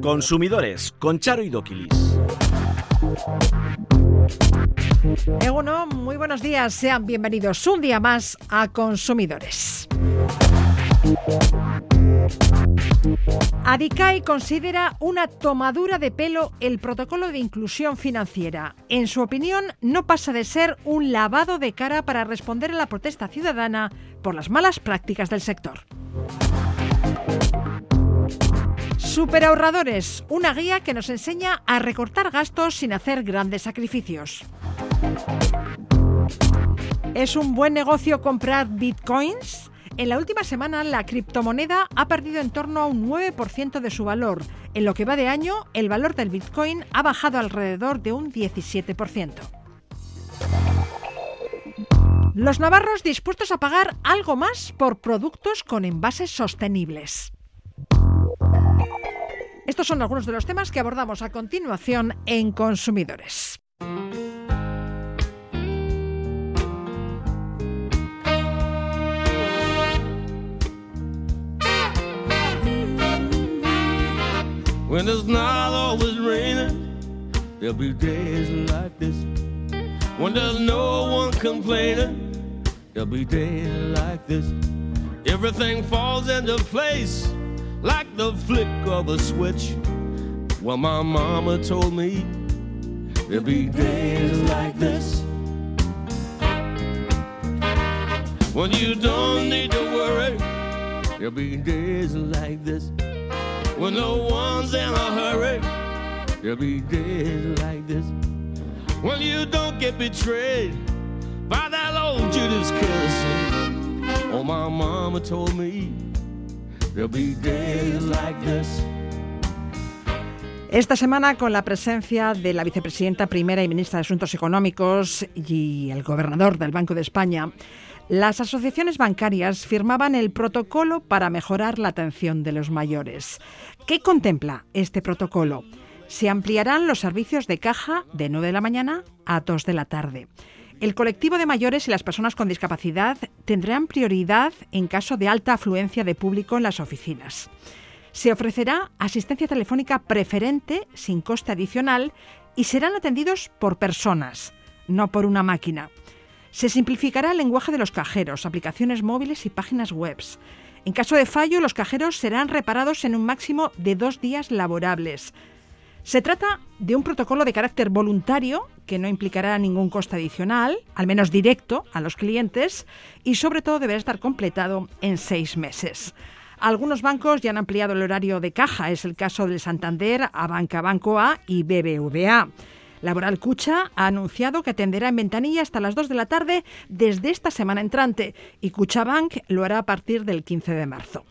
Consumidores con Charo y Doquilis. Eguno, muy buenos días. Sean bienvenidos un día más a Consumidores. Adicai considera una tomadura de pelo el protocolo de inclusión financiera. En su opinión, no pasa de ser un lavado de cara para responder a la protesta ciudadana por las malas prácticas del sector. Superahorradores, una guía que nos enseña a recortar gastos sin hacer grandes sacrificios. ¿Es un buen negocio comprar bitcoins? En la última semana, la criptomoneda ha perdido en torno a un 9% de su valor. En lo que va de año, el valor del Bitcoin ha bajado alrededor de un 17%. Los navarros dispuestos a pagar algo más por productos con envases sostenibles. Estos son algunos de los temas que abordamos a continuación en Consumidores. When it's not always raining, there'll be days like this. When there's no one complaining, there'll be days like this. Everything falls into place like the flick of a switch. Well, my mama told me there'll be days like this. When you don't need to worry, there'll be days like this. When no one's in a hurry, there'll be days like this. When you don't get betrayed by that old Judas kiss. Oh, my mama told me Esta semana, con la presencia de la vicepresidenta primera y ministra de Asuntos Económicos y el gobernador del Banco de España, las asociaciones bancarias firmaban el protocolo para mejorar la atención de los mayores. ¿Qué contempla este protocolo? Se ampliarán los servicios de caja de 9 de la mañana a 2 de la tarde. El colectivo de mayores y las personas con discapacidad tendrán prioridad en caso de alta afluencia de público en las oficinas. Se ofrecerá asistencia telefónica preferente sin coste adicional y serán atendidos por personas, no por una máquina. Se simplificará el lenguaje de los cajeros, aplicaciones móviles y páginas web. En caso de fallo, los cajeros serán reparados en un máximo de dos días laborables. Se trata de un protocolo de carácter voluntario que no implicará ningún coste adicional, al menos directo, a los clientes y sobre todo deberá estar completado en seis meses. Algunos bancos ya han ampliado el horario de caja, es el caso del Santander, Abanca Banco A y BBVA. Laboral Cucha ha anunciado que atenderá en ventanilla hasta las 2 de la tarde desde esta semana entrante y Cuchabank lo hará a partir del 15 de marzo.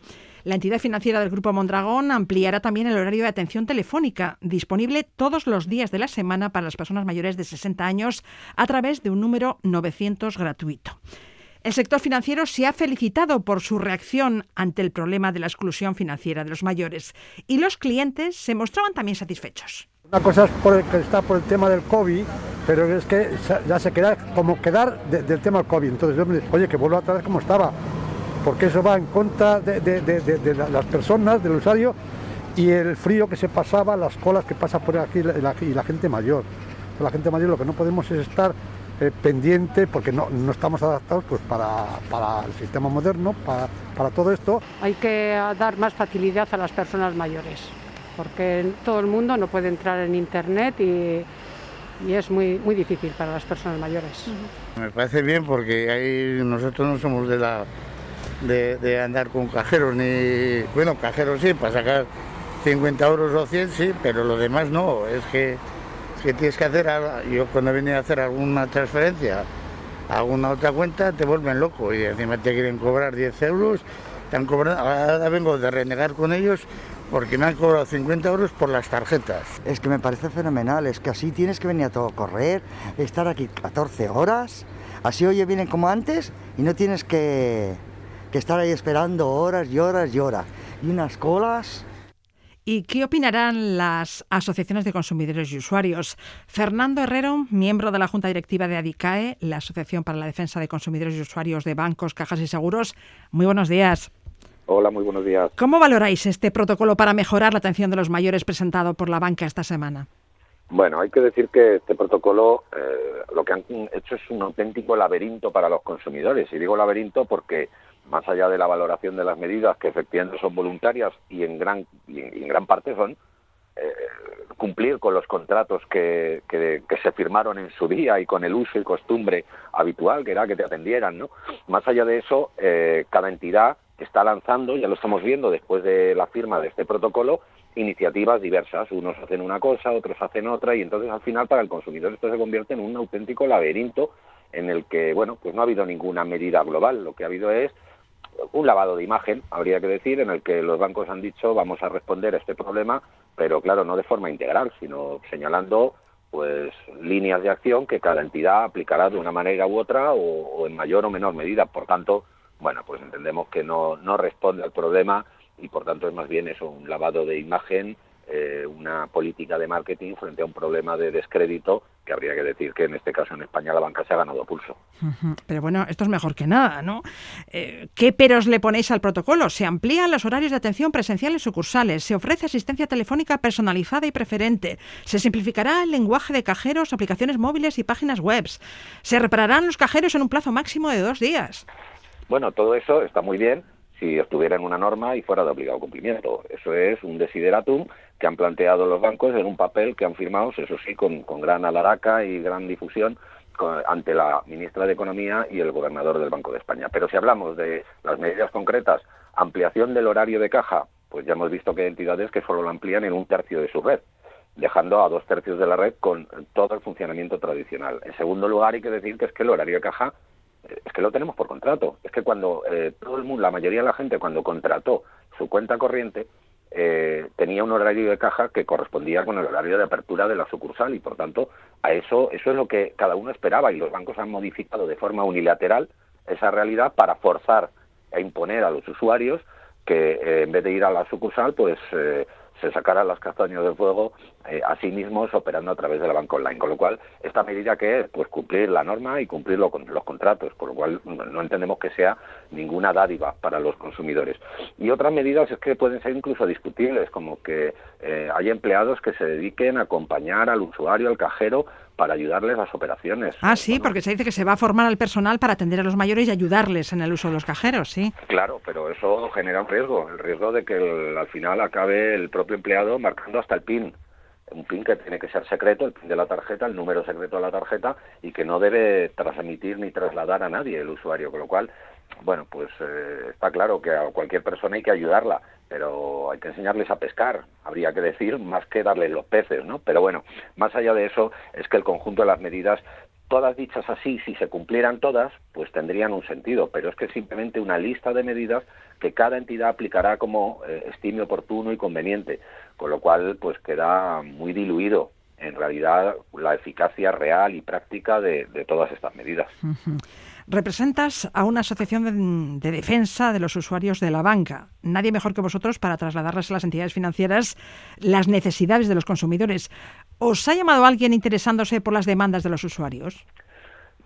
La entidad financiera del Grupo Mondragón ampliará también el horario de atención telefónica, disponible todos los días de la semana para las personas mayores de 60 años a través de un número 900 gratuito. El sector financiero se ha felicitado por su reacción ante el problema de la exclusión financiera de los mayores y los clientes se mostraban también satisfechos. Una cosa es que está por el tema del COVID, pero es que ya se queda como quedar del tema del COVID. Entonces, yo me digo, oye, que vuelva a vez como estaba, porque eso va en contra de, las personas, del usuario, y el frío que se pasaba, las colas que pasa por aquí y la, gente mayor. La gente mayor lo que no podemos es estar eh, pendiente porque no, estamos adaptados pues, para, para el sistema moderno, para, para todo esto. Hay que dar más facilidad a las personas mayores porque todo el mundo no puede entrar en Internet y, es muy, muy difícil para las personas mayores. Me parece bien porque ahí nosotros no somos de la de, andar con cajeros ni bueno cajeros sí para sacar 50 euros o 100 sí pero lo demás no. Es que, tienes que hacer yo cuando venía a hacer alguna transferencia a alguna otra cuenta te vuelven loco y encima te quieren cobrar 10 euros. Te cobrado, ahora vengo de renegar con ellos porque me han cobrado 50 euros por las tarjetas. Es que me parece fenomenal, es que así tienes que venir a todo correr, estar aquí 14 horas, así oye vienen como antes y no tienes que, que estar ahí esperando horas y horas y horas. Y unas colas. ¿Y qué opinarán las asociaciones de consumidores y usuarios? Fernando Herrero, miembro de la Junta Directiva de ADICAE, la Asociación para la Defensa de Consumidores y Usuarios de Bancos, Cajas y Seguros. Muy buenos días. Hola, muy buenos días. ¿Cómo valoráis este protocolo para mejorar la atención de los mayores presentado por la banca esta semana? Bueno, hay que decir que este protocolo eh, lo que han hecho es un auténtico laberinto para los consumidores. Y digo laberinto porque más allá de la valoración de las medidas que efectivamente son voluntarias y en gran, y en, gran parte son eh, cumplir con los contratos que, que, se firmaron en su día y con el uso y costumbre habitual, que era que te atendieran, ¿no? Más allá de eso, eh, cada entidad está lanzando, ya lo estamos viendo después de la firma de este protocolo, iniciativas diversas. Unos hacen una cosa, otros hacen otra, y entonces al final para el consumidor esto se convierte en un auténtico laberinto en el que, bueno, pues no ha habido ninguna medida global. Lo que ha habido es un lavado de imagen, habría que decir, en el que los bancos han dicho vamos a responder a este problema, pero claro, no de forma integral, sino señalando pues líneas de acción que cada entidad aplicará de una manera u otra o, en mayor o menor medida. Por tanto, bueno, pues entendemos que no, no responde al problema y por tanto es más bien eso, un lavado de imagen, eh, una política de marketing frente a un problema de descrédito que habría que decir que en este caso en España la banca se ha ganado pulso. Pero bueno, esto es mejor que nada, ¿no? Eh, ¿Qué peros le ponéis al protocolo? Se amplían los horarios de atención presencial en sucursales, se ofrece asistencia telefónica personalizada y preferente, se simplificará el lenguaje de cajeros, aplicaciones móviles y páginas web, se repararán los cajeros en un plazo máximo de dos días. Bueno, todo eso está muy bien, si estuviera en una norma y fuera de obligado cumplimiento. Eso es un desideratum que han planteado los bancos en un papel que han firmado, eso sí, con, gran alaraca y gran difusión ante la ministra de Economía y el gobernador del Banco de España. Pero si hablamos de las medidas concretas, ampliación del horario de caja, pues ya hemos visto que hay entidades que solo lo amplían en un tercio de su red dejando a dos tercios de la red con todo el funcionamiento tradicional. En segundo lugar, hay que decir que es que el horario de caja es que lo tenemos por contrato. Es que cuando eh, todo el mundo, la mayoría de la gente, cuando contrató su cuenta corriente, eh, tenía un horario de caja que correspondía con el horario de apertura de la sucursal y, por tanto, a eso, eso es lo que cada uno esperaba y los bancos han modificado de forma unilateral esa realidad para forzar e imponer a los usuarios que eh, en vez de ir a la sucursal, pues se sacaran las castañas del fuego eh, a sí mismos operando a través de la banca online. Con lo cual, esta medida que es pues cumplir la norma y cumplirlo con los contratos, con lo cual no entendemos que sea ninguna dádiva para los consumidores. Y otras medidas es que pueden ser incluso discutibles, como que eh, hay empleados que se dediquen a acompañar al usuario, al cajero, para ayudarles a las operaciones. Ah, sí, porque se dice que se va a formar al personal para atender a los mayores y ayudarles en el uso de los cajeros, sí. Claro, pero eso genera un riesgo, el riesgo de que al final acabe el propio empleado marcando hasta el PIN un PIN que tiene que ser secreto, el PIN de la tarjeta, el número secreto de la tarjeta y que no debe transmitir ni trasladar a nadie el usuario, con lo cual, bueno, pues eh, está claro que a cualquier persona hay que ayudarla, pero hay que enseñarles a pescar, habría que decir, más que darles los peces, ¿no? Pero bueno, más allá de eso, es que el conjunto de las medidas todas dichas así, si se cumplieran todas, pues tendrían un sentido, pero es que simplemente una lista de medidas que cada entidad aplicará como eh, estime oportuno y conveniente, con lo cual pues queda muy diluido en realidad la eficacia real y práctica de, todas estas medidas. Representas a una asociación de, defensa de los usuarios de la banca. Nadie mejor que vosotros para trasladarles a las entidades financieras las necesidades de los consumidores. ¿Os ha llamado alguien interesándose por las demandas de los usuarios?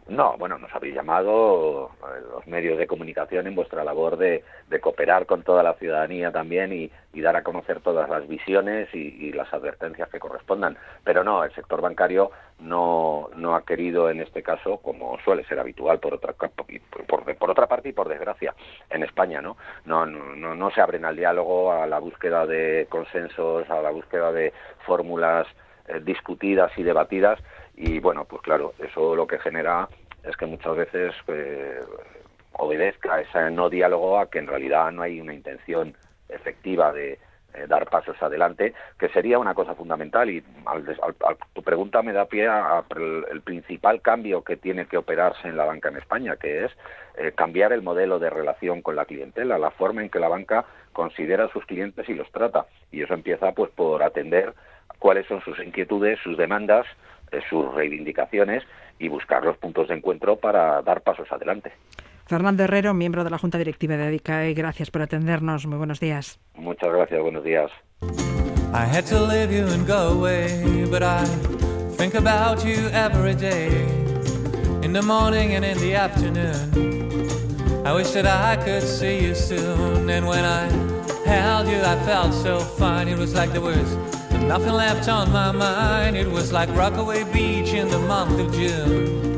No, bueno, nos habéis llamado eh, los medios de comunicación en vuestra labor de, cooperar con toda la ciudadanía también y, dar a conocer todas las visiones y, las advertencias que correspondan. Pero no, el sector bancario no, no ha querido en este caso, como suele ser habitual por otra, por, por otra parte y por desgracia, en España, ¿no? No, no, no se abren al diálogo, a la búsqueda de consensos, a la búsqueda de fórmulas eh, discutidas y debatidas y bueno, pues claro, eso lo que genera es que muchas veces eh, obedezca ese no diálogo a que en realidad no hay una intención efectiva de eh, dar pasos adelante, que sería una cosa fundamental. Y al, tu pregunta me da pie a, el, principal cambio que tiene que operarse en la banca en España, que es eh, cambiar el modelo de relación con la clientela, la forma en que la banca considera a sus clientes y los trata. Y eso empieza pues por atender cuáles son sus inquietudes, sus demandas, sus reivindicaciones y buscar los puntos de encuentro para dar pasos adelante. Fernando Herrero, miembro de la Junta Directiva de ADICAE, gracias por atendernos. Muy buenos días. Muchas gracias, buenos días. I had to leave you and go away, but I think about you every day, in the morning and in the afternoon. I wish that I could see you soon. And when I held you, I felt so fine. It was like was nothing left on my mind. It was like Rockaway Beach in the month of June.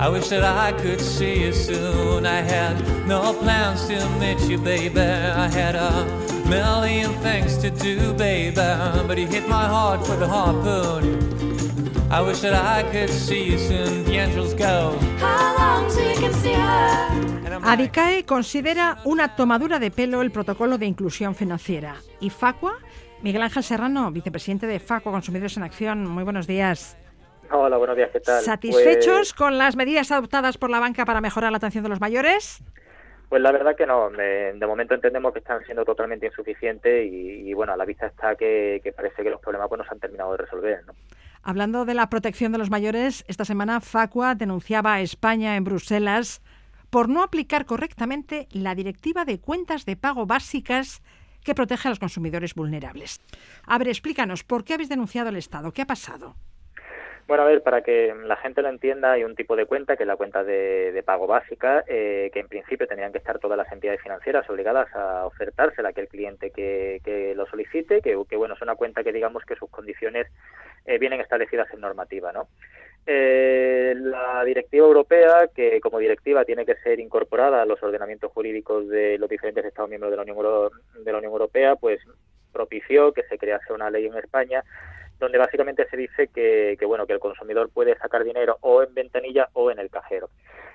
I wish that I could see you soon. I had no plans to meet you, baby. I had a million things to do, baby. But you hit my heart with a harpoon. I wish that I could see you soon. The angels go. How long till you can see her? ADICAE considera una tomadura de pelo el protocolo de inclusión financiera. ¿Y Facua? Miguel Ángel Serrano, vicepresidente de Facua Consumidores en Acción. Muy buenos días. Hola, buenos días, ¿qué tal? ¿Satisfechos pues con las medidas adoptadas por la banca para mejorar la atención de los mayores? Pues la verdad que no. De, momento entendemos que están siendo totalmente insuficientes y, bueno, a la vista está que, parece que los problemas pues, no se han terminado de resolver. Hablando de la protección de los mayores, esta semana Facua denunciaba a España en Bruselas por no aplicar correctamente la directiva de cuentas de pago básicas que protege a los consumidores vulnerables. A ver, explícanos, ¿por qué habéis denunciado al Estado? ¿Qué ha pasado? Bueno, a ver, para que la gente lo entienda, hay un tipo de cuenta, que es la cuenta de, pago básica, eh, que en principio tendrían que estar todas las entidades financieras obligadas a ofertársela a aquel cliente que, lo solicite, que, bueno, es una cuenta que digamos que sus condiciones eh, vienen establecidas en normativa, ¿no? Eh, la directiva europea, que como directiva tiene que ser incorporada a los ordenamientos jurídicos de los diferentes Estados miembros de la Unión, de la Unión Europea, pues propició que se crease una ley en España donde básicamente se dice que, bueno que el consumidor puede sacar dinero o en ventanilla o en el cajero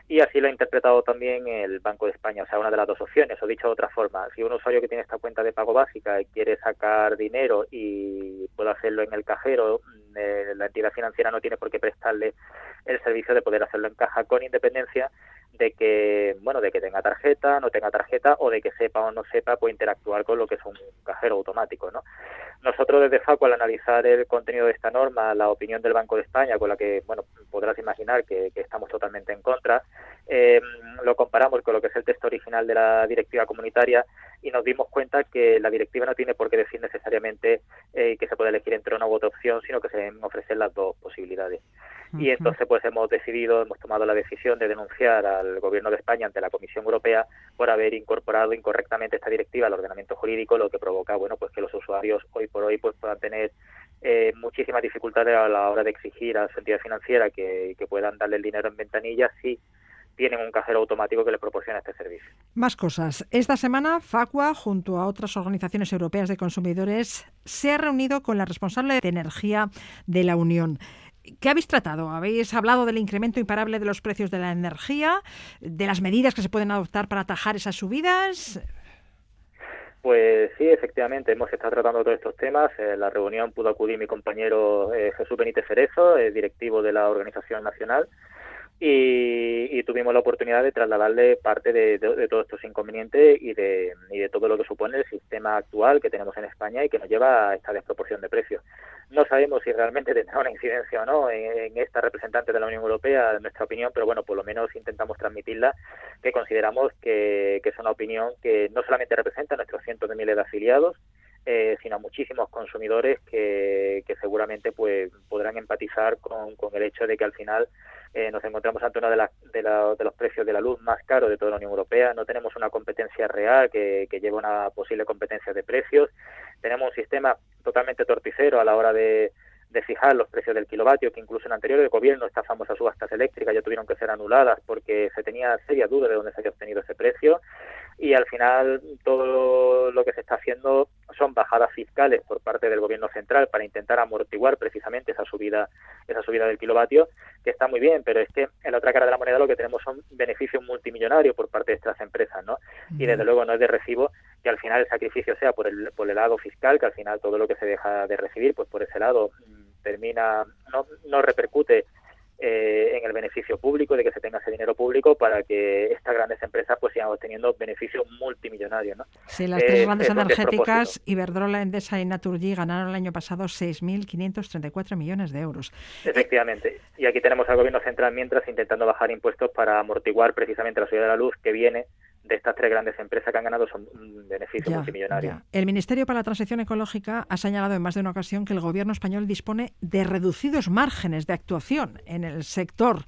y así lo ha interpretado también el Banco de España, o sea, una de las dos opciones, o dicho de otra forma, si un usuario que tiene esta cuenta de pago básica y quiere sacar dinero y puede hacerlo en el cajero, eh, la entidad financiera no tiene por qué prestarle el servicio de poder hacerlo en caja con independencia de que bueno de que tenga tarjeta no tenga tarjeta o de que sepa o no sepa puede interactuar con lo que es un cajero automático no nosotros desde FACO al analizar el contenido de esta norma la opinión del Banco de España con la que bueno podrás imaginar que, estamos totalmente en contra eh, lo comparamos con lo que es el texto original de la directiva comunitaria y nos dimos cuenta que la directiva no tiene por qué decir necesariamente eh, que se puede elegir entre una u otra opción sino que se deben ofrecer las dos posibilidades. Y entonces pues hemos decidido, hemos tomado la decisión de denunciar al Gobierno de España ante la Comisión Europea por haber incorporado incorrectamente esta directiva al ordenamiento jurídico, lo que provoca bueno pues que los usuarios hoy por hoy pues puedan tener eh, muchísimas dificultades a la hora de exigir a su entidad financiera que, puedan darle el dinero en ventanilla si tienen un cajero automático que les proporciona este servicio. Más cosas. Esta semana, Facua, junto a otras organizaciones europeas de consumidores, se ha reunido con la responsable de energía de la Unión. ¿Qué habéis tratado? ¿Habéis hablado del incremento imparable de los precios de la energía, de las medidas que se pueden adoptar para atajar esas subidas? Pues sí, efectivamente, hemos estado tratando todos estos temas. En la reunión pudo acudir mi compañero eh, Jesús Benítez Cerezo, directivo de la Organización Nacional, y, tuvimos la oportunidad de trasladarle parte de, todos estos inconvenientes y de, y de todo lo que supone el sistema actual que tenemos en España y que nos lleva a esta desproporción de precios. No sabemos si realmente tendrá una incidencia o no en, esta representante de la Unión Europea, en nuestra opinión, pero bueno, por lo menos intentamos transmitirla, que consideramos que, que es una opinión que no solamente representa a nuestros cientos de miles de afiliados, eh, sino a muchísimos consumidores que, que seguramente pues podrán empatizar con, con, el hecho de que al final eh, nos encontramos ante uno de, de, de, los precios de la luz más caros de toda la Unión Europea, no tenemos una competencia real que, que lleve una posible competencia de precios, tenemos un sistema totalmente torticero a la hora de, fijar los precios del kilovatio, que incluso en anteriores gobiernos estas famosas subastas eléctricas ya tuvieron que ser anuladas porque se tenía seria duda de dónde se había obtenido ese precio. Y al final todo lo que se está haciendo son bajadas fiscales por parte del gobierno central para intentar amortiguar precisamente esa subida esa subida del kilovatio que está muy bien pero es que en la otra cara de la moneda lo que tenemos son beneficios multimillonarios por parte de estas empresas no y desde luego no es de recibo que al final el sacrificio sea por el por el lado fiscal que al final todo lo que se deja de recibir pues por ese lado mm, termina no no repercute eh, en el beneficio público, de que se tenga ese dinero público para que estas grandes empresas pues sigan obteniendo beneficios multimillonarios. ¿no? Sí, las tres eh, grandes energéticas, Iberdrola, Endesa y Naturgy, ganaron el año pasado 6.534 millones de euros. Efectivamente. Y aquí tenemos al Gobierno central mientras intentando bajar impuestos para amortiguar precisamente la subida de la luz que viene de estas tres grandes empresas que han ganado son beneficios multimillonarios. El Ministerio para la Transición Ecológica ha señalado en más de una ocasión que el gobierno español dispone de reducidos márgenes de actuación en el sector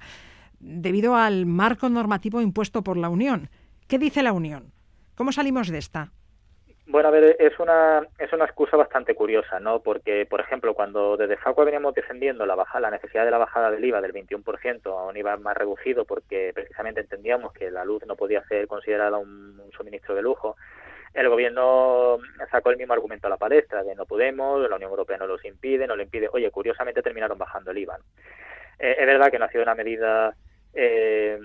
debido al marco normativo impuesto por la Unión. ¿Qué dice la Unión? ¿Cómo salimos de esta? Bueno, a ver, es una, es una excusa bastante curiosa, ¿no? Porque, por ejemplo, cuando desde Facua veníamos defendiendo la, baja, la necesidad de la bajada del IVA del 21% a un IVA más reducido porque precisamente entendíamos que la luz no podía ser considerada un, un suministro de lujo, el gobierno sacó el mismo argumento a la palestra de no podemos, la Unión Europea no los impide, no lo impide. Oye, curiosamente terminaron bajando el IVA. Eh, es verdad que no ha sido una medida eh,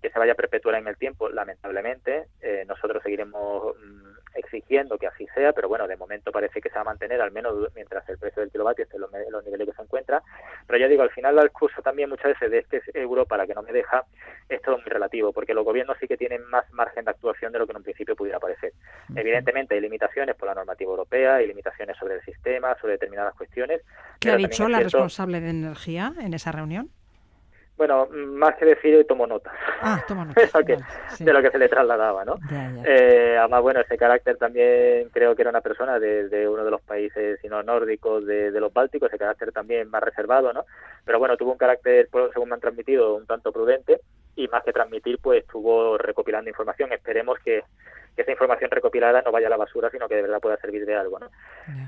que se vaya a perpetuar en el tiempo, lamentablemente. Eh, nosotros seguiremos mm, exigiendo que así sea, pero bueno, de momento parece que se va a mantener, al menos mientras el precio del kilovatio esté en los, los niveles que se encuentra. Pero ya digo, al final la excusa también muchas veces de este Europa la que no me deja es todo muy relativo, porque los gobiernos sí que tienen más margen de actuación de lo que en un principio pudiera parecer. Evidentemente hay limitaciones por la normativa europea, hay limitaciones sobre el sistema, sobre determinadas cuestiones. ¿Qué ha dicho la responsable de energía en esa reunión? Bueno, más que decir, tomo nota. Ah, tomo nota. De lo que se le trasladaba, ¿no? Eh, además, bueno, ese carácter también creo que era una persona de, uno de los países, sino nórdicos, de, los bálticos, ese carácter también más reservado, ¿no? Pero bueno, tuvo un carácter, según me han transmitido, un tanto prudente y más que transmitir, pues estuvo recopilando información. Esperemos que, que esa información recopilada no vaya a la basura, sino que de verdad pueda servir de algo. ¿no?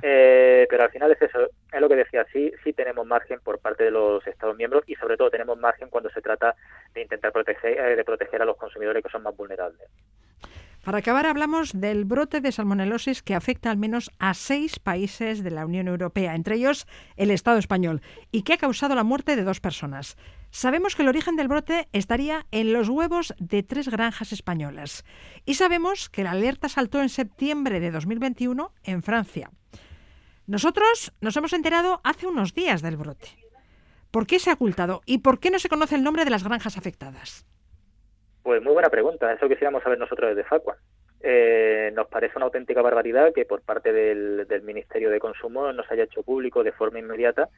Eh, pero al final es eso, es lo que decía, sí, sí tenemos margen por parte de los Estados miembros y sobre todo tenemos margen cuando se trata de intentar proteger, eh, de proteger a los consumidores que son más vulnerables. Para acabar, hablamos del brote de salmonelosis que afecta al menos a seis países de la Unión Europea, entre ellos el Estado español, y que ha causado la muerte de dos personas. Sabemos que el origen del brote estaría en los huevos de tres granjas españolas. Y sabemos que la alerta saltó en septiembre de 2021 en Francia. Nosotros nos hemos enterado hace unos días del brote. ¿Por qué se ha ocultado y por qué no se conoce el nombre de las granjas afectadas? Pues muy buena pregunta, eso quisiéramos saber nosotros desde Facua. Eh, nos parece una auténtica barbaridad que por parte del, Ministerio de Consumo nos haya hecho público de forma inmediata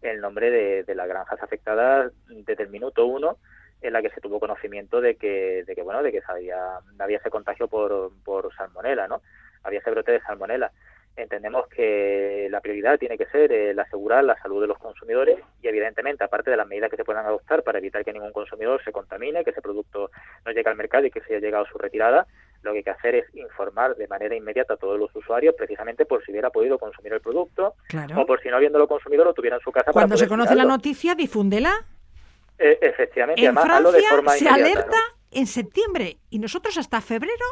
el nombre de, las granjas afectadas desde el minuto uno en la que se tuvo conocimiento de que, de que bueno, de que había, había ese contagio por, por salmonela, ¿no? Había ese brote de salmonela entendemos que la prioridad tiene que ser el asegurar la salud de los consumidores y evidentemente aparte de las medidas que se puedan adoptar para evitar que ningún consumidor se contamine, que ese producto no llegue al mercado y que se haya llegado a su retirada, lo que hay que hacer es informar de manera inmediata a todos los usuarios precisamente por si hubiera podido consumir el producto o por si no habiéndolo consumido lo tuviera en su casa. Cuando se conoce la noticia, difúndela. Eh, efectivamente, en Francia se alerta en septiembre y nosotros hasta febrero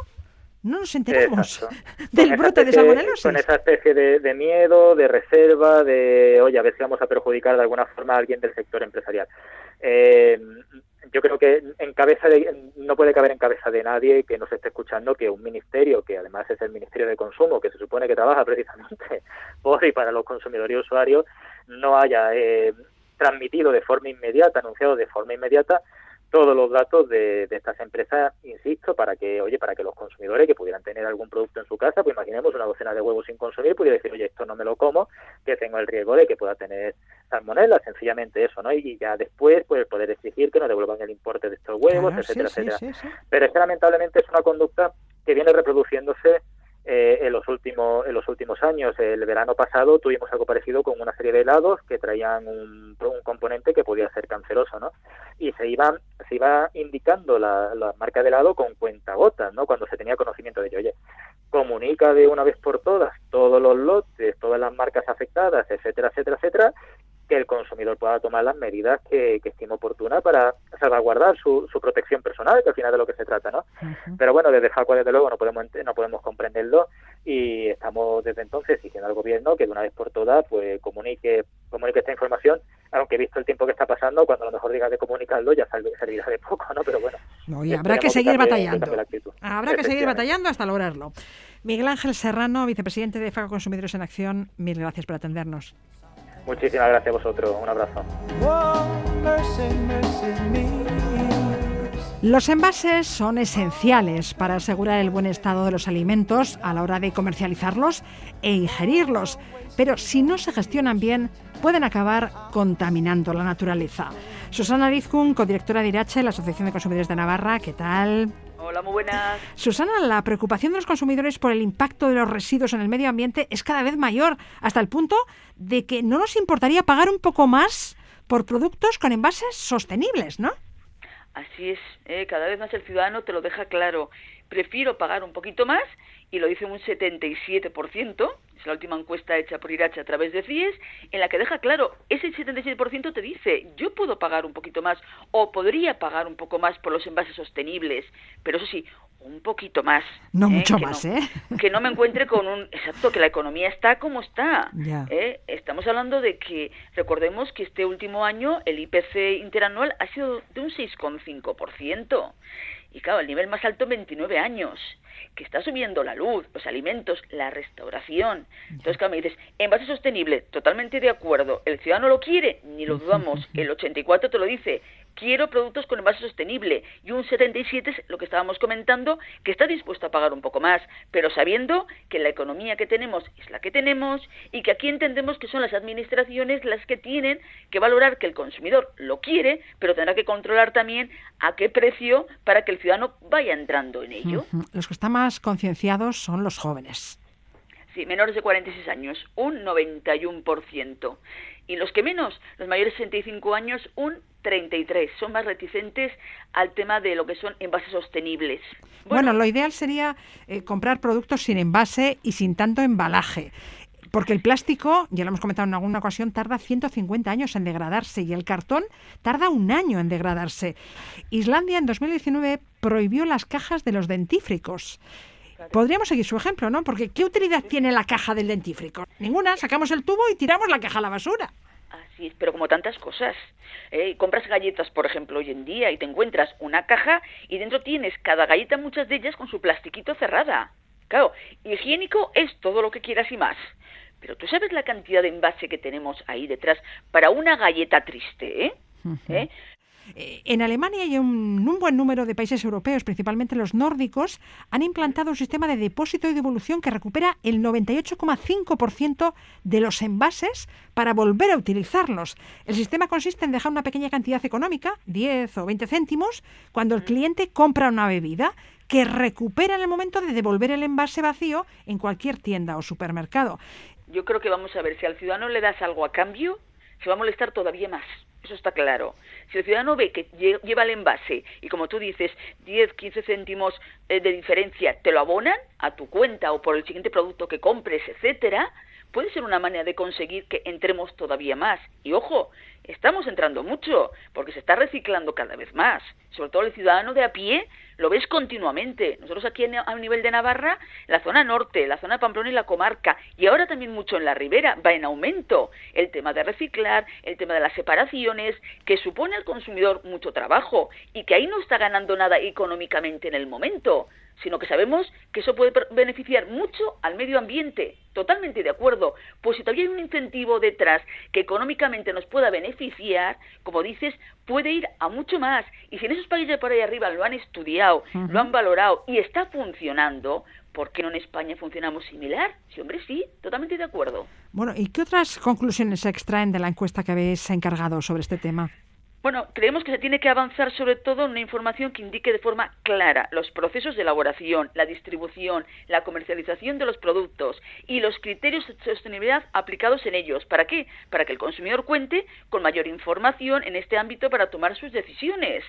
no nos enteramos del brote de salmonelosis. Con esa especie de, miedo, de reserva, de, oye, a ver si vamos a perjudicar de alguna forma a alguien del sector empresarial. Eh, yo creo que en cabeza de, no puede caber en cabeza de nadie que nos esté escuchando que un ministerio, que además es el Ministerio de Consumo, que se supone que trabaja precisamente por y para los consumidores y usuarios, no haya eh, transmitido de forma inmediata, anunciado de forma inmediata, todos los datos de, estas empresas, insisto, para que, oye, para que los consumidores que pudieran tener algún producto en su casa, pues imaginemos una docena de huevos sin consumir, pudiera decir, oye, esto no me lo como, que tengo el riesgo de que pueda tener salmonella, sencillamente eso, ¿no? Y ya después, pues poder exigir que no devuelvan el importe de estos huevos, etcétera, etcétera. Pero es que lamentablemente es una conducta que viene reproduciéndose eh, en los últimos en los últimos años. El verano pasado tuvimos algo parecido con una serie de helados que traían un, componente que podía ser canceroso, ¿no? Y se iban se iba indicando la, la marca de helado con cuentagotas, ¿no? Cuando se tenía conocimiento de ello. Oye, comunica de una vez por todas todos los lotes, todas las marcas afectadas, etcétera, etcétera, etcétera, que el consumidor pueda tomar las medidas que, que estime oportunas para salvaguardar su, su, protección personal, que al final de lo que se trata, ¿no? Pero bueno, desde Facua, desde luego, no podemos, no podemos comprenderlo y estamos desde entonces exigiendo al gobierno que de una vez por todas pues comunique, comunique esta información, aunque visto el tiempo que está pasando, cuando a lo mejor diga de comunicarlo ya servirá de poco, ¿no? Pero bueno. habrá que seguir batallando. Habrá que seguir batallando hasta lograrlo. Miguel Ángel Serrano, vicepresidente de FACA Consumidores en Acción, mil gracias por atendernos. Muchísimas gracias a vosotros. Un abrazo. Los envases son esenciales para asegurar el buen estado de los alimentos a la hora de comercializarlos e ingerirlos, pero si no se gestionan bien, pueden acabar contaminando la naturaleza. Susana Rizkun, codirectora de IRACHE, la Asociación de Consumidores de Navarra, ¿qué tal? Hola, muy buenas. Susana, la preocupación de los consumidores por el impacto de los residuos en el medio ambiente es cada vez mayor, hasta el punto de que no nos importaría pagar un poco más por productos con envases sostenibles, ¿no? Así es, ¿eh? cada vez más el ciudadano te lo deja claro. prefiero pagar un poquito más y lo dice un 77%, es la última encuesta hecha por Irache a través de CIES, en la que deja claro, ese 77% te dice, yo puedo pagar un poquito más o podría pagar un poco más por los envases sostenibles, pero eso sí, un poquito más. No ¿eh? mucho más, no- ¿eh? Que no me encuentre con un... Exacto, que la economía está como está. ¿eh? Estamos hablando de que, recordemos que este último año el IPC interanual ha sido de un 6,5%. Y claro, el nivel más alto en 29 años, que está subiendo la luz, los alimentos, la restauración. Entonces, claro, me dices, envase sostenible, totalmente de acuerdo. El ciudadano lo quiere, ni lo dudamos. El 84 te lo dice, quiero productos con envase sostenible. Y un 77 es lo que estábamos comentando, que está dispuesto a pagar un poco más, pero sabiendo que la economía que tenemos es la que tenemos y que aquí entendemos que son las administraciones las que tienen que valorar que el consumidor lo quiere, pero tendrá que controlar también a qué precio para que el ciudadano vaya entrando en ello. Los que están más concienciados son los jóvenes. Sí, menores de 46 años, un 91%. Y los que menos, los mayores de 65 años, un 33%. Son más reticentes al tema de lo que son envases sostenibles. Bueno, lo ideal sería eh, comprar productos sin envase y sin tanto embalaje. Porque el plástico, ya lo hemos comentado en alguna ocasión, tarda 150 años en degradarse y el cartón tarda un año en degradarse. Islandia en 2019 prohibió las cajas de los dentífricos. Podríamos seguir su ejemplo, ¿no? Porque ¿qué utilidad tiene la caja del dentífrico? Ninguna. Sacamos el tubo y tiramos la caja a la basura. Pero como tantas cosas. ¿eh? Compras galletas, por ejemplo, hoy en día y te encuentras una caja y dentro tienes cada galleta, muchas de ellas con su plastiquito cerrada. Claro, higiénico es todo lo que quieras y más. Pero tú sabes la cantidad de envase que tenemos ahí detrás para una galleta triste, ¿eh? ¿Eh? Eh, En Alemania y en un, un buen número de países europeos, principalmente los nórdicos, han implantado un sistema de depósito y devolución que recupera el 98,5% de los envases para volver a utilizarlos. El sistema consiste en dejar una pequeña cantidad económica, 10 o 20 céntimos, cuando el cliente compra una bebida que recupera en el momento de devolver el envase vacío en cualquier tienda o supermercado. Yo creo que vamos a ver, si al ciudadano le das algo a cambio, se va a molestar todavía más. Eso está claro. Si el ciudadano ve que lle- lleva el envase y, como tú dices, 10, 15 céntimos eh, de diferencia te lo abonan a tu cuenta o por el siguiente producto que compres, etcétera, puede ser una manera de conseguir que entremos todavía más. Y ojo, estamos entrando mucho, porque se está reciclando cada vez más. Sobre todo el ciudadano de a pie lo ves continuamente. Nosotros aquí a nivel de Navarra, la zona norte, la zona de Pamplona y la comarca, y ahora también mucho en la ribera, va en aumento el tema de reciclar, el tema de las separaciones, que supone al consumidor mucho trabajo y que ahí no está ganando nada económicamente en el momento sino que sabemos que eso puede beneficiar mucho al medio ambiente. Totalmente de acuerdo. Pues si todavía hay un incentivo detrás que económicamente nos pueda beneficiar, como dices, puede ir a mucho más. Y si en esos países de por ahí arriba lo han estudiado, lo han valorado y está funcionando, ¿por qué no en España funcionamos similar? Sí, hombre, sí, totalmente de acuerdo. Bueno, ¿y qué otras conclusiones se extraen de la encuesta que habéis encargado sobre este tema? Bueno, creemos que se tiene que avanzar sobre todo en una información que indique de forma clara los procesos de elaboración, la distribución, la comercialización de los productos y los criterios de sostenibilidad aplicados en ellos. ¿Para qué? Para que el consumidor cuente con mayor información en este ámbito para tomar sus decisiones.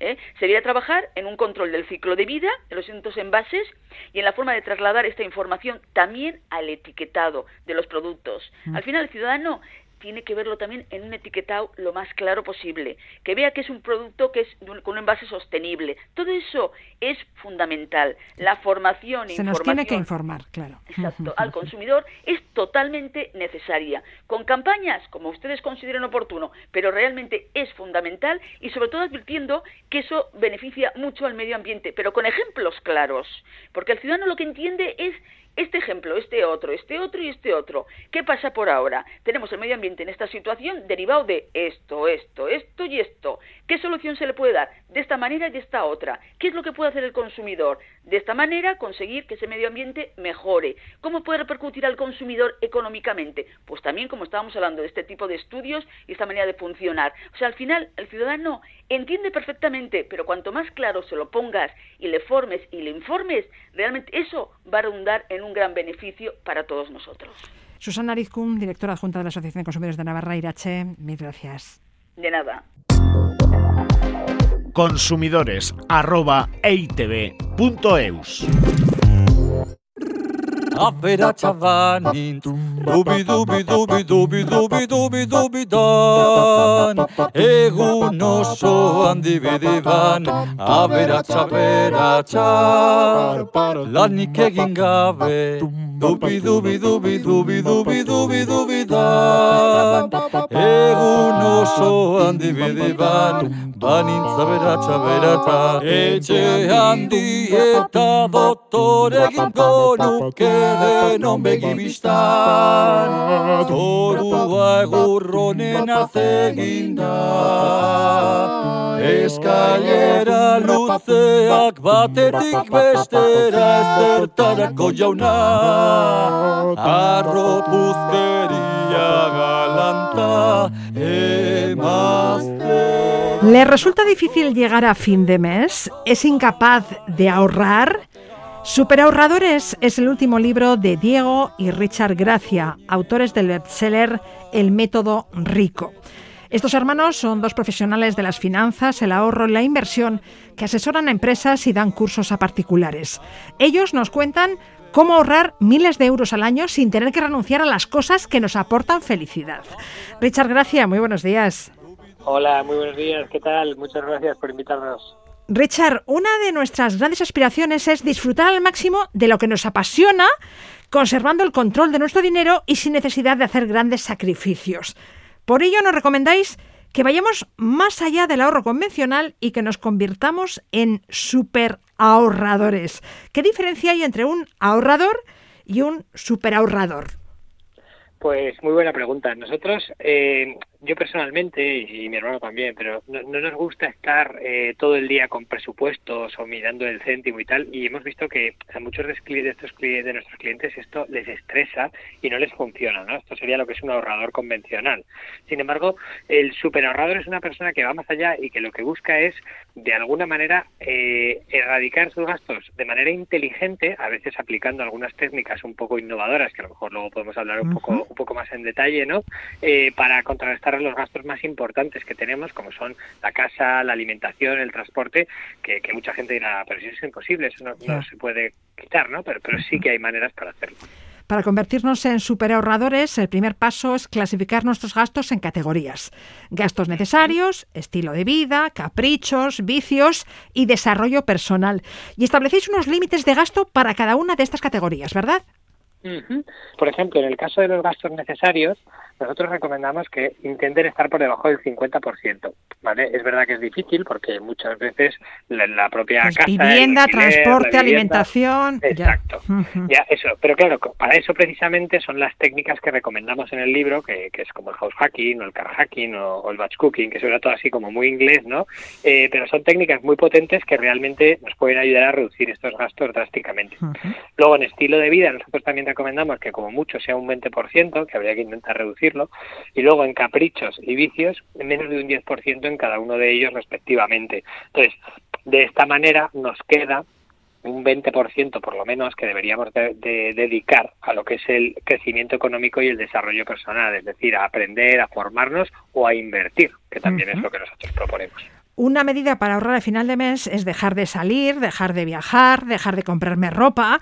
¿eh? Se debería trabajar en un control del ciclo de vida de los distintos envases y en la forma de trasladar esta información también al etiquetado de los productos. Al final, el ciudadano tiene que verlo también en un etiquetado lo más claro posible, que vea que es un producto que es de un- con un envase sostenible. Todo eso es fundamental. La formación, Se nos tiene que informar, claro. Exacto, al consumidor es totalmente necesaria. Con campañas, como ustedes consideren oportuno, pero realmente es fundamental y sobre todo advirtiendo que eso beneficia mucho al medio ambiente, pero con ejemplos claros. Porque el ciudadano lo que entiende es este ejemplo, este otro, este otro y este otro. ¿Qué pasa por ahora? Tenemos el medio ambiente en esta situación derivado de esto, esto, esto y esto. ¿Qué solución se le puede dar? De esta manera y de esta otra. ¿Qué es lo que puede hacer el consumidor? De esta manera conseguir que ese medio ambiente mejore. ¿Cómo puede repercutir al consumidor económicamente? Pues también como estábamos hablando de este tipo de estudios y esta manera de funcionar. O sea, al final el ciudadano entiende perfectamente, pero cuanto más claro se lo pongas y le formes y le informes, realmente eso va a redundar en un gran beneficio para todos nosotros. Susana Arizcún, directora adjunta de la Asociación de Consumidores de Navarra, Irache, mil gracias. De nada. consumidores@eitb.eus. Aperatsa banintz Dubi dubi dubi dubi dubi dubi dubi dan Egun beratsa Lanik egin Dubi dubi dubi dubi dubi dubi dubi dan Egun osoan dibidi ban Banintza beratsa berata Etxe handi eta doktore egingo nuke denon begibistan Zorua egurronen azegin da Eskailera luzeak batetik bestera ezertarako jauna Arropuzkeria galanta emazte ¿Le resulta difícil llegar a fin de mes? ¿Es incapaz de ahorrar? Superahorradores es el último libro de Diego y Richard Gracia, autores del bestseller El método rico. Estos hermanos son dos profesionales de las finanzas, el ahorro y la inversión que asesoran a empresas y dan cursos a particulares. Ellos nos cuentan cómo ahorrar miles de euros al año sin tener que renunciar a las cosas que nos aportan felicidad. Richard Gracia, muy buenos días. Hola, muy buenos días. ¿Qué tal? Muchas gracias por invitarnos. Richard, una de nuestras grandes aspiraciones es disfrutar al máximo de lo que nos apasiona, conservando el control de nuestro dinero y sin necesidad de hacer grandes sacrificios. Por ello nos recomendáis que vayamos más allá del ahorro convencional y que nos convirtamos en super ahorradores. ¿Qué diferencia hay entre un ahorrador y un super ahorrador? Pues muy buena pregunta. Nosotros, eh, yo personalmente y mi hermano también, pero no, no nos gusta estar eh, todo el día con presupuestos o mirando el céntimo y tal. Y hemos visto que a muchos de estos clientes, de nuestros clientes esto les estresa y no les funciona. ¿no? Esto sería lo que es un ahorrador convencional. Sin embargo, el superahorrador es una persona que va más allá y que lo que busca es, de alguna manera, eh, erradicar sus gastos de manera inteligente, a veces aplicando algunas técnicas un poco innovadoras, que a lo mejor luego podemos hablar un poco un poco más en detalle, ¿no? Eh, para contrarrestar los gastos más importantes que tenemos, como son la casa, la alimentación, el transporte, que, que mucha gente dirá, pero si eso es imposible, eso no, no se puede quitar, ¿no? Pero, pero sí que hay maneras para hacerlo. Para convertirnos en superahorradores, el primer paso es clasificar nuestros gastos en categorías. Gastos necesarios, estilo de vida, caprichos, vicios y desarrollo personal. Y establecéis unos límites de gasto para cada una de estas categorías, ¿verdad? Por ejemplo, en el caso de los gastos necesarios, nosotros recomendamos que intenten estar por debajo del 50%. ¿vale? Es verdad que es difícil porque muchas veces la, la propia Pues casa... vivienda, alquiler, transporte, vivienda- alimentación. ya. Exacto. Ya, eso. Pero claro, para eso precisamente son las técnicas que recomendamos en el libro, que, que es como el house hacking o el car hacking o, o el batch cooking, que suena todo así como muy inglés, ¿no? Eh, pero son técnicas muy potentes que realmente nos pueden ayudar a reducir estos gastos drásticamente. Luego, en estilo de vida, nosotros también recomendamos que como mucho sea un 20%, que habría que intentar Y luego, en caprichos y vicios, menos de un 10% en cada uno de ellos respectivamente. Entonces, de esta manera nos queda un 20% por lo menos que deberíamos de, de dedicar a lo que es el crecimiento económico y el desarrollo personal, es decir, a aprender, a formarnos o a invertir, que también es lo que nosotros proponemos. Una medida para ahorrar a final de mes es dejar de salir, dejar de viajar, dejar de comprarme ropa,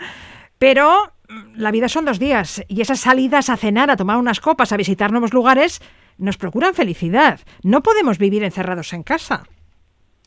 pero la vida son dos días y esas salidas a cenar, a tomar unas copas, a visitar nuevos lugares, nos procuran felicidad. No podemos vivir encerrados en casa.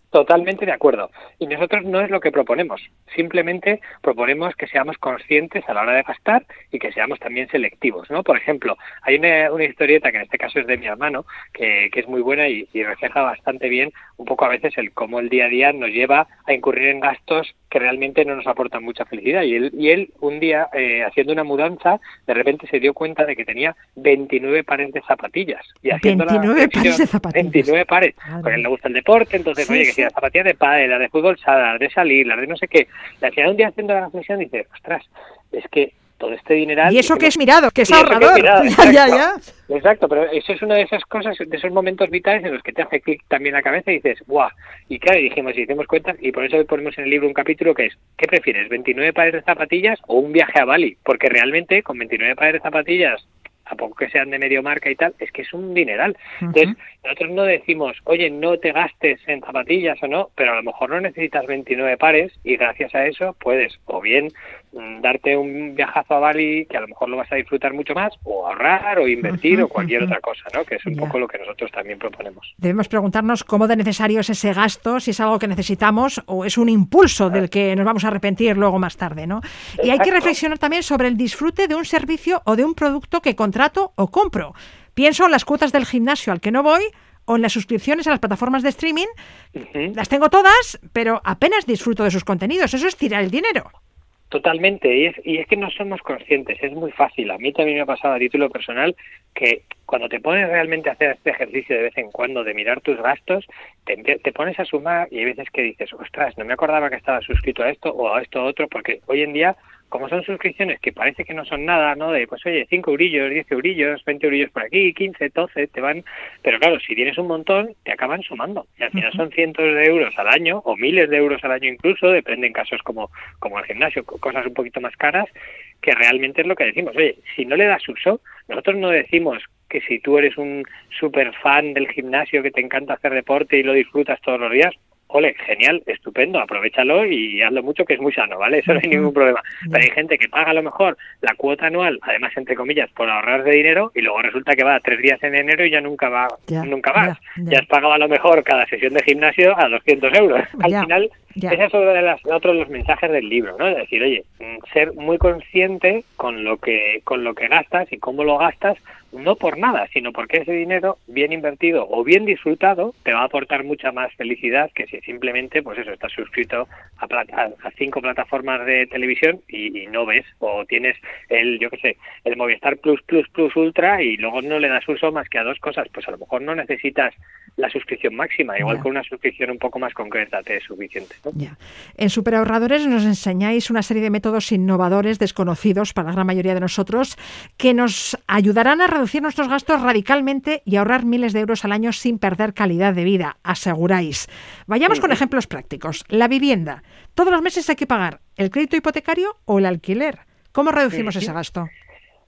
Totalmente de acuerdo. Y nosotros no es lo que proponemos. Simplemente proponemos que seamos conscientes a la hora de gastar y que seamos también selectivos, ¿no? Por ejemplo, hay una, historieta que en este caso es de mi hermano, que, que es muy buena y, y refleja bastante bien un poco a veces el cómo el día a día nos lleva a incurrir en gastos que realmente no nos aportan mucha felicidad. Y él, y él un día, eh, haciendo una mudanza, de repente se dio cuenta de que tenía 29 pares de zapatillas. Y haciendo la 29 pares reflexión, de zapatillas. 29 pares. Madre Porque a él le gusta el deporte, entonces, Sí, oye, que sí. si las zapatillas de pádel, las de fútbol sala, las de salir, las de no sé qué. Y al final un día haciendo la reflexión dice, ostras, es que todo este dineral... Y eso que es mirado, que es que ahorrador. mirado, Ya, ya, exacto. ya. Exacto, pero eso es una de esas cosas, de esos momentos vitales en los que te hace clic también la cabeza y dices, ¡guau! Y claro, y dijimos, y hicimos cuentas, y por eso ponemos en el libro un capítulo que es, ¿qué prefieres, 29 pares de zapatillas o un viaje a Bali? Porque realmente con 29 pares de zapatillas a poco que sean de medio marca y tal, es que es un dineral. Entonces, nosotros no decimos, oye, no te gastes en zapatillas o no, pero a lo mejor no necesitas 29 pares y gracias a eso puedes o bien darte un viajazo a Bali que a lo mejor lo vas a disfrutar mucho más, o ahorrar o invertir o cualquier otra cosa, ¿no? Que es un poco lo que nosotros también proponemos. Debemos preguntarnos cómo de necesario es ese gasto, si es algo que necesitamos o es un impulso del que nos vamos a arrepentir luego más tarde, ¿no? Y hay que reflexionar también sobre el disfrute de un servicio o de un producto que contrato o compro. Pienso en las cuotas del gimnasio al que no voy o en las suscripciones a las plataformas de streaming. Las tengo todas, pero apenas disfruto de sus contenidos. Eso es tirar el dinero. Totalmente, y es, y es que no somos conscientes, es muy fácil. A mí también me ha pasado a título personal que cuando te pones realmente a hacer este ejercicio de vez en cuando de mirar tus gastos, te, te, pones a sumar y hay veces que dices, ostras, no me acordaba que estaba suscrito a esto o a esto otro, porque hoy en día como son suscripciones que parece que no son nada, ¿no? De, pues oye, 5 eurillos, 10 eurillos, 20 eurillos por aquí, 15, 12, te van... Pero claro, si tienes un montón, te acaban sumando. Y al final son cientos de euros al año, o miles de euros al año incluso, depende en casos como, como el gimnasio, cosas un poquito más caras, que realmente es lo que decimos. Oye, si no le das uso, nosotros no decimos que si tú eres un super fan del gimnasio, que te encanta hacer deporte y lo disfrutas todos los días, ole, genial, estupendo, aprovechalo y hazlo mucho que es muy sano, ¿vale? Eso no hay ningún problema. Pero hay gente que paga a lo mejor la cuota anual, además entre comillas, por ahorrar de dinero y luego resulta que va tres días en enero y ya nunca va, nunca vas. Ya, has pagado a lo mejor cada sesión de gimnasio a 200 euros. Al final, ese es otro de, las, otro de los mensajes del libro, ¿no? Es decir, oye, ser muy consciente con lo que con lo que gastas y cómo lo gastas no por nada, sino porque ese dinero bien invertido o bien disfrutado te va a aportar mucha más felicidad que si simplemente, pues eso, estás suscrito a, a, cinco plataformas de televisión y, no ves, o tienes el, yo qué sé, el Movistar Plus Plus Plus Ultra y luego no le das uso más que a dos cosas, pues a lo mejor no necesitas la suscripción máxima, igual con una suscripción un poco más concreta te es suficiente. Ya. En Superahorradores nos enseñáis una serie de métodos innovadores desconocidos para la gran mayoría de nosotros que nos ayudarán a reducir nuestros gastos radicalmente y ahorrar miles de euros al año sin perder calidad de vida, aseguráis. Vayamos con ejemplos prácticos. La vivienda. Todos los meses hay que pagar el crédito hipotecario o el alquiler. ¿Cómo reducimos ese gasto?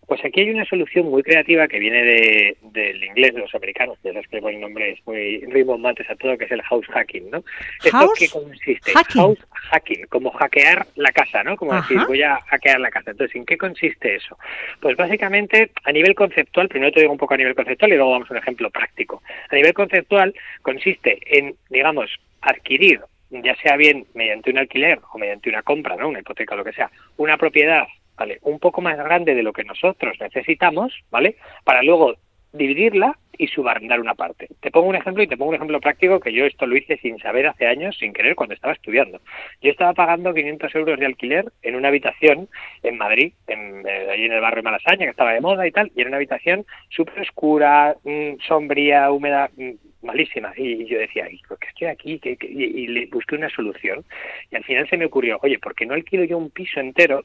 Pues aquí hay una solución muy creativa que viene de, del inglés de los americanos, de los que ponen nombres muy rimbombantes a todo, que es el house hacking, ¿no? ¿House? qué consiste? House hacking, como hackear la casa, ¿no? Como decir, voy a hackear la casa. Entonces, ¿en qué consiste eso? Pues básicamente, a nivel conceptual, primero te digo un poco a nivel conceptual y luego vamos a un ejemplo práctico. A nivel conceptual, consiste en, digamos, adquirir ya sea bien mediante un alquiler o mediante una compra, ¿no? Una hipoteca o lo que sea, una propiedad ¿vale? Un poco más grande de lo que nosotros necesitamos, ¿vale? Para luego dividirla y subarrendar una parte. Te pongo un ejemplo y te pongo un ejemplo práctico que yo esto lo hice sin saber hace años, sin querer, cuando estaba estudiando. Yo estaba pagando 500 euros de alquiler en una habitación en Madrid, en, eh, allí en el barrio Malasaña, que estaba de moda y tal, y era una habitación súper oscura, mm, sombría, húmeda, mm, malísima. Y yo decía, ¿por qué estoy aquí? Y, le busqué una solución. Y al final se me ocurrió, oye, ¿por qué no alquilo yo un piso entero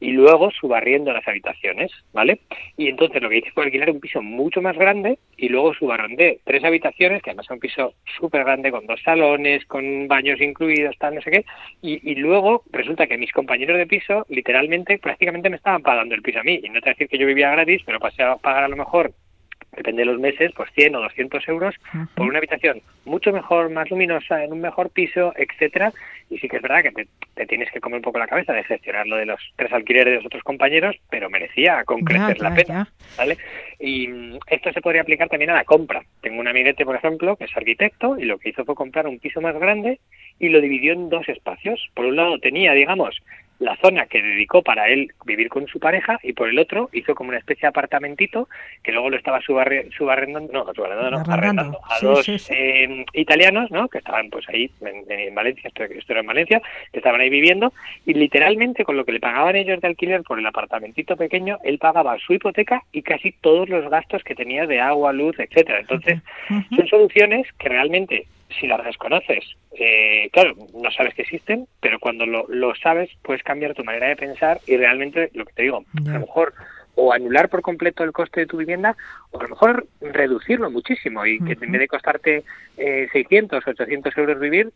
y luego subarriendo las habitaciones? ¿Vale? Y entonces lo que hice fue alquilar un piso mucho más grande y luego subarrendé tres habitaciones, que además es un piso súper grande con dos salones, con baños incluidos, tal, no sé qué. Y, y luego resulta que mis compañeros de piso literalmente prácticamente me estaban pagando el piso a mí. Y no te voy a decir que yo vivía gratis, pero pasé a pagar a lo mejor depende de los meses, pues 100 o 200 euros por una habitación mucho mejor, más luminosa, en un mejor piso, etcétera. Y sí que es verdad que te, tienes que comer un poco la cabeza de gestionar lo de los tres alquileres de los otros compañeros, pero merecía con crecer la pena, ¿vale? Y esto se podría aplicar también a la compra. Tengo un amiguete, por ejemplo, que es arquitecto y lo que hizo fue comprar un piso más grande y lo dividió en dos espacios. Por un lado tenía, digamos, la zona que dedicó para él vivir con su pareja y por el otro hizo como una especie de apartamentito que luego lo estaba subarrendando, no, subarrendando, no, arrendando a dos eh, italianos, ¿no? Que estaban pues ahí en, Valencia, esto, esto, era en Valencia, que estaban ahí viviendo y literalmente con lo que le pagaban ellos de alquiler por el apartamentito pequeño, él pagaba su hipoteca y casi todos los gastos que tenía de agua, luz, etcétera. Entonces, son soluciones que realmente si las desconoces, eh, claro, no sabes que existen, pero cuando lo, lo, sabes puedes cambiar tu manera de pensar y realmente, lo que te digo, a lo mejor o anular por completo el coste de tu vivienda o a lo mejor reducirlo muchísimo y que en vez de costarte eh, 600 o 800 euros vivir,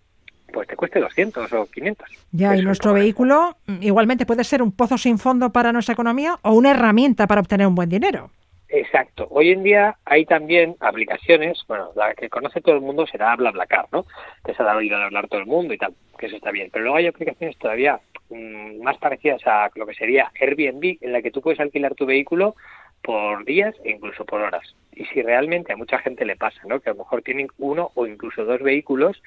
pues te cueste 200 o 500. Ya, y nuestro vehículo igualmente puede ser un pozo sin fondo para nuestra economía o una herramienta para obtener un buen dinero. Exacto. Hoy en día hay también aplicaciones, bueno, la que conoce todo el mundo será BlaBlaCar, ¿no? Que se ha oído hablar todo el mundo y tal, que eso está bien. Pero luego hay aplicaciones todavía mm, más parecidas a lo que sería Airbnb, en la que tú puedes alquilar tu vehículo por días e incluso por horas. Y si realmente a mucha gente le pasa, ¿no? Que a lo mejor tienen uno o incluso dos vehículos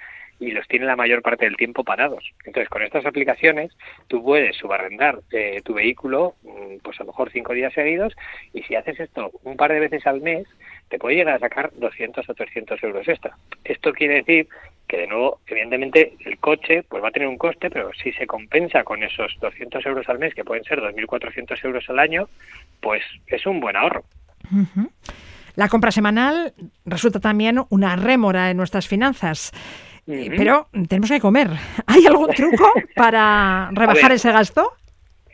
y los tienen la mayor parte del tiempo parados. Entonces, con estas aplicaciones, tú puedes subarrendar eh, tu vehículo, mm, pues a lo mejor cinco días seguidos, y si haces esto un par de veces al mes, te puede llegar a sacar 200 o 300 euros extra. Esto quiere decir que, de nuevo, evidentemente, el coche pues va a tener un coste, pero si se compensa con esos 200 euros al mes, que pueden ser 2.400 euros al año, pues es un buen ahorro. La compra semanal resulta también una rémora en nuestras finanzas. Pero tenemos que comer. ¿Hay algún truco para rebajar ese gasto?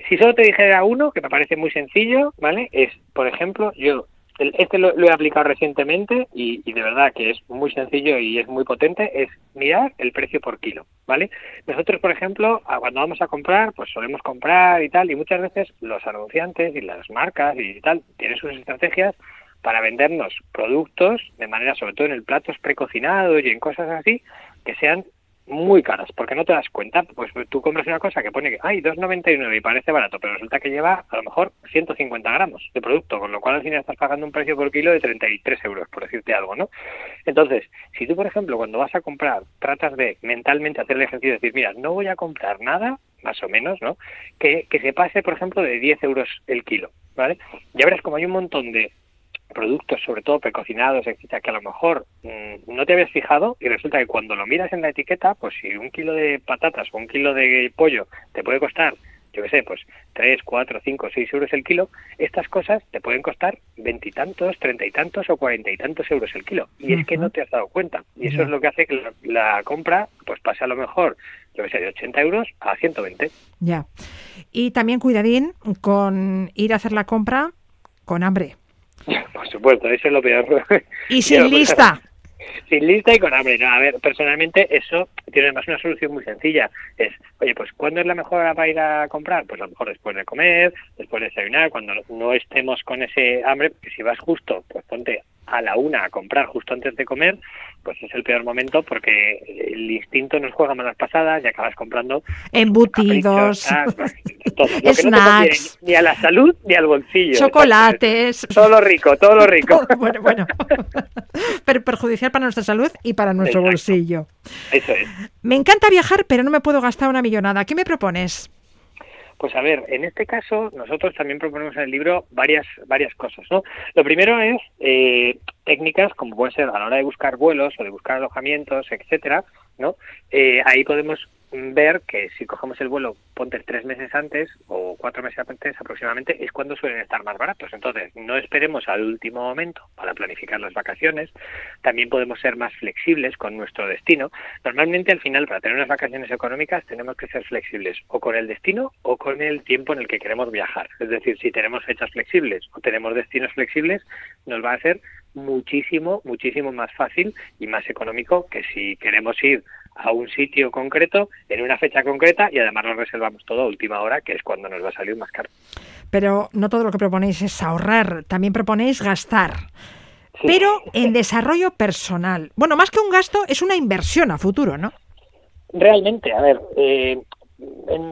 Si solo te dijera uno, que me parece muy sencillo, ¿vale? Es, por ejemplo, yo este lo, he aplicado recientemente y, de verdad que es muy sencillo y es muy potente, es mirar el precio por kilo, ¿vale? Nosotros, por ejemplo, cuando vamos a comprar, pues solemos comprar y tal, y muchas veces los anunciantes y las marcas y tal tienen sus estrategias para vendernos productos de manera, sobre todo en el platos precocinados y en cosas así, que sean muy caras, porque no te das cuenta, pues tú compras una cosa que pone que hay 2,99 y parece barato, pero resulta que lleva a lo mejor 150 gramos de producto, con lo cual al final estás pagando un precio por kilo de 33 euros, por decirte algo, ¿no? Entonces, si tú, por ejemplo, cuando vas a comprar, tratas de mentalmente hacer el ejercicio de decir, mira, no voy a comprar nada, más o menos, ¿no? Que, que se pase, por ejemplo, de 10 euros el kilo, ¿vale? Ya verás como hay un montón de productos, sobre todo precocinados, etcétera, que a lo mejor mm, no te habías fijado y resulta que cuando lo miras en la etiqueta, pues si un kilo de patatas o un kilo de pollo te puede costar, yo qué sé, pues 3, 4, 5, 6 euros el kilo, estas cosas te pueden costar veintitantos, treinta y tantos o cuarenta y tantos euros el kilo. Y es que no te has dado cuenta. Y eso es lo que hace que la, compra pues pase a lo mejor, yo qué sé, de 80 euros a 120. Ya. Y también cuidadín con ir a hacer la compra con hambre. Por supuesto, eso es lo peor. Y sin lista. Sin lista y con hambre. No, a ver, personalmente eso tiene además una solución muy sencilla. Es, oye, pues ¿cuándo es la mejor hora para ir a comprar? Pues a lo mejor después de comer, después de desayunar, cuando no estemos con ese hambre, porque si vas justo, pues ponte a la una a comprar justo antes de comer, pues es el peor momento porque el instinto nos juega malas pasadas y acabas comprando embutidos, snacks, ni a la salud ni al bolsillo. Chocolates. Todo lo rico, todo lo rico. bueno, bueno. pero perjudicial para nuestra salud y para nuestro bolsillo. Eso es. Me encanta viajar, pero no me puedo gastar una millonada. ¿Qué me propones? Pues a ver, en este caso nosotros también proponemos en el libro varias varias cosas, ¿no? Lo primero es eh, técnicas como puede ser a la hora de buscar vuelos o de buscar alojamientos, etcétera, ¿no? Eh, ahí podemos ver que si cogemos el vuelo, ponte tres meses antes o cuatro meses antes aproximadamente, es cuando suelen estar más baratos. Entonces, no esperemos al último momento para planificar las vacaciones. También podemos ser más flexibles con nuestro destino. Normalmente, al final, para tener unas vacaciones económicas, tenemos que ser flexibles o con el destino o con el tiempo en el que queremos viajar. Es decir, si tenemos fechas flexibles o tenemos destinos flexibles, nos va a ser muchísimo, muchísimo más fácil y más económico que si queremos ir a un sitio concreto en una fecha concreta y además lo reservamos todo a última hora, que es cuando nos va a salir más caro. Pero no todo lo que proponéis es ahorrar, también proponéis gastar. Pero en desarrollo personal. Bueno, más que un gasto, es una inversión a futuro, ¿no? Realmente, a ver, eh,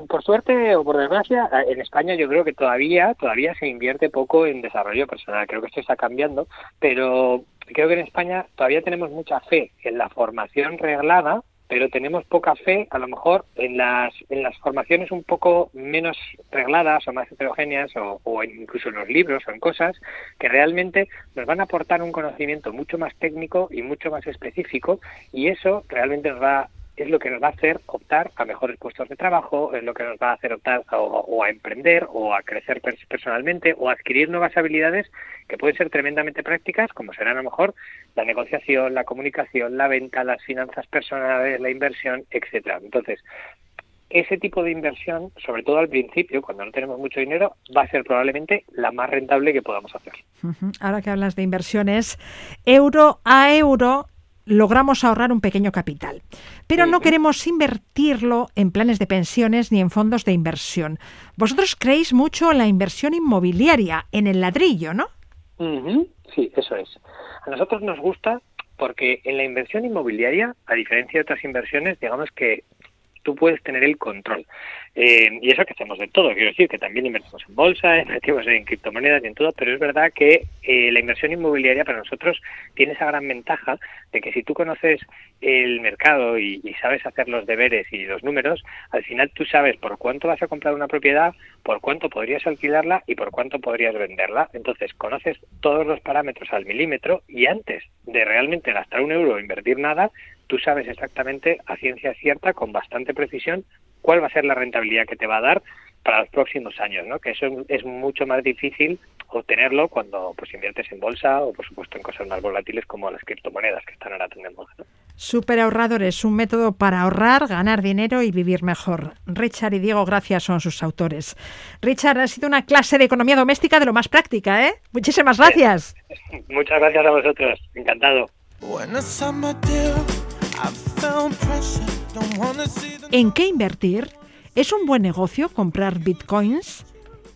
por suerte o por desgracia, en España yo creo que todavía todavía se invierte poco en desarrollo personal. Creo que esto está cambiando, pero creo que en España todavía tenemos mucha fe en la formación reglada pero tenemos poca fe a lo mejor en las, en las formaciones un poco menos regladas o más heterogéneas o, o incluso en los libros o en cosas que realmente nos van a aportar un conocimiento mucho más técnico y mucho más específico y eso realmente nos va es lo que nos va a hacer optar a mejores puestos de trabajo, es lo que nos va a hacer optar o, a emprender o a crecer personalmente o a adquirir nuevas habilidades que pueden ser tremendamente prácticas, como serán a lo mejor la negociación, la comunicación, la venta, las finanzas personales, la inversión, etcétera. Entonces, ese tipo de inversión, sobre todo al principio, cuando no tenemos mucho dinero, va a ser probablemente la más rentable que podamos hacer. Ahora que hablas de inversiones, euro a euro logramos ahorrar un pequeño capital. Pero no queremos invertirlo en planes de pensiones ni en fondos de inversión. Vosotros creéis mucho en la inversión inmobiliaria, en el ladrillo, ¿no? Sí, eso es. A nosotros nos gusta porque en la inversión inmobiliaria, a diferencia de otras inversiones, digamos que tú puedes tener el control. Eh, y eso que hacemos de todo, quiero decir que también invertimos en bolsa, invertimos en criptomonedas y en todo, pero es verdad que eh, la inversión inmobiliaria para nosotros tiene esa gran ventaja de que si tú conoces el mercado y, sabes hacer los deberes y los números, al final tú sabes por cuánto vas a comprar una propiedad, por cuánto podrías alquilarla y por cuánto podrías venderla. Entonces conoces todos los parámetros al milímetro y antes de realmente gastar un euro o invertir nada, tú sabes exactamente a ciencia cierta, con bastante precisión, cuál va a ser la rentabilidad que te va a dar para los próximos años, ¿no? Que eso es mucho más difícil obtenerlo cuando pues inviertes en bolsa o por supuesto en cosas más volátiles como las criptomonedas que están ahora tan de moda. ¿no? Super ahorrador es un método para ahorrar, ganar dinero y vivir mejor. Richard y Diego Gracias son sus autores. Richard, ha sido una clase de economía doméstica de lo más práctica, ¿eh? Muchísimas gracias. Muchas gracias a vosotros. Encantado. ¿En qué invertir? ¿Es un buen negocio comprar bitcoins?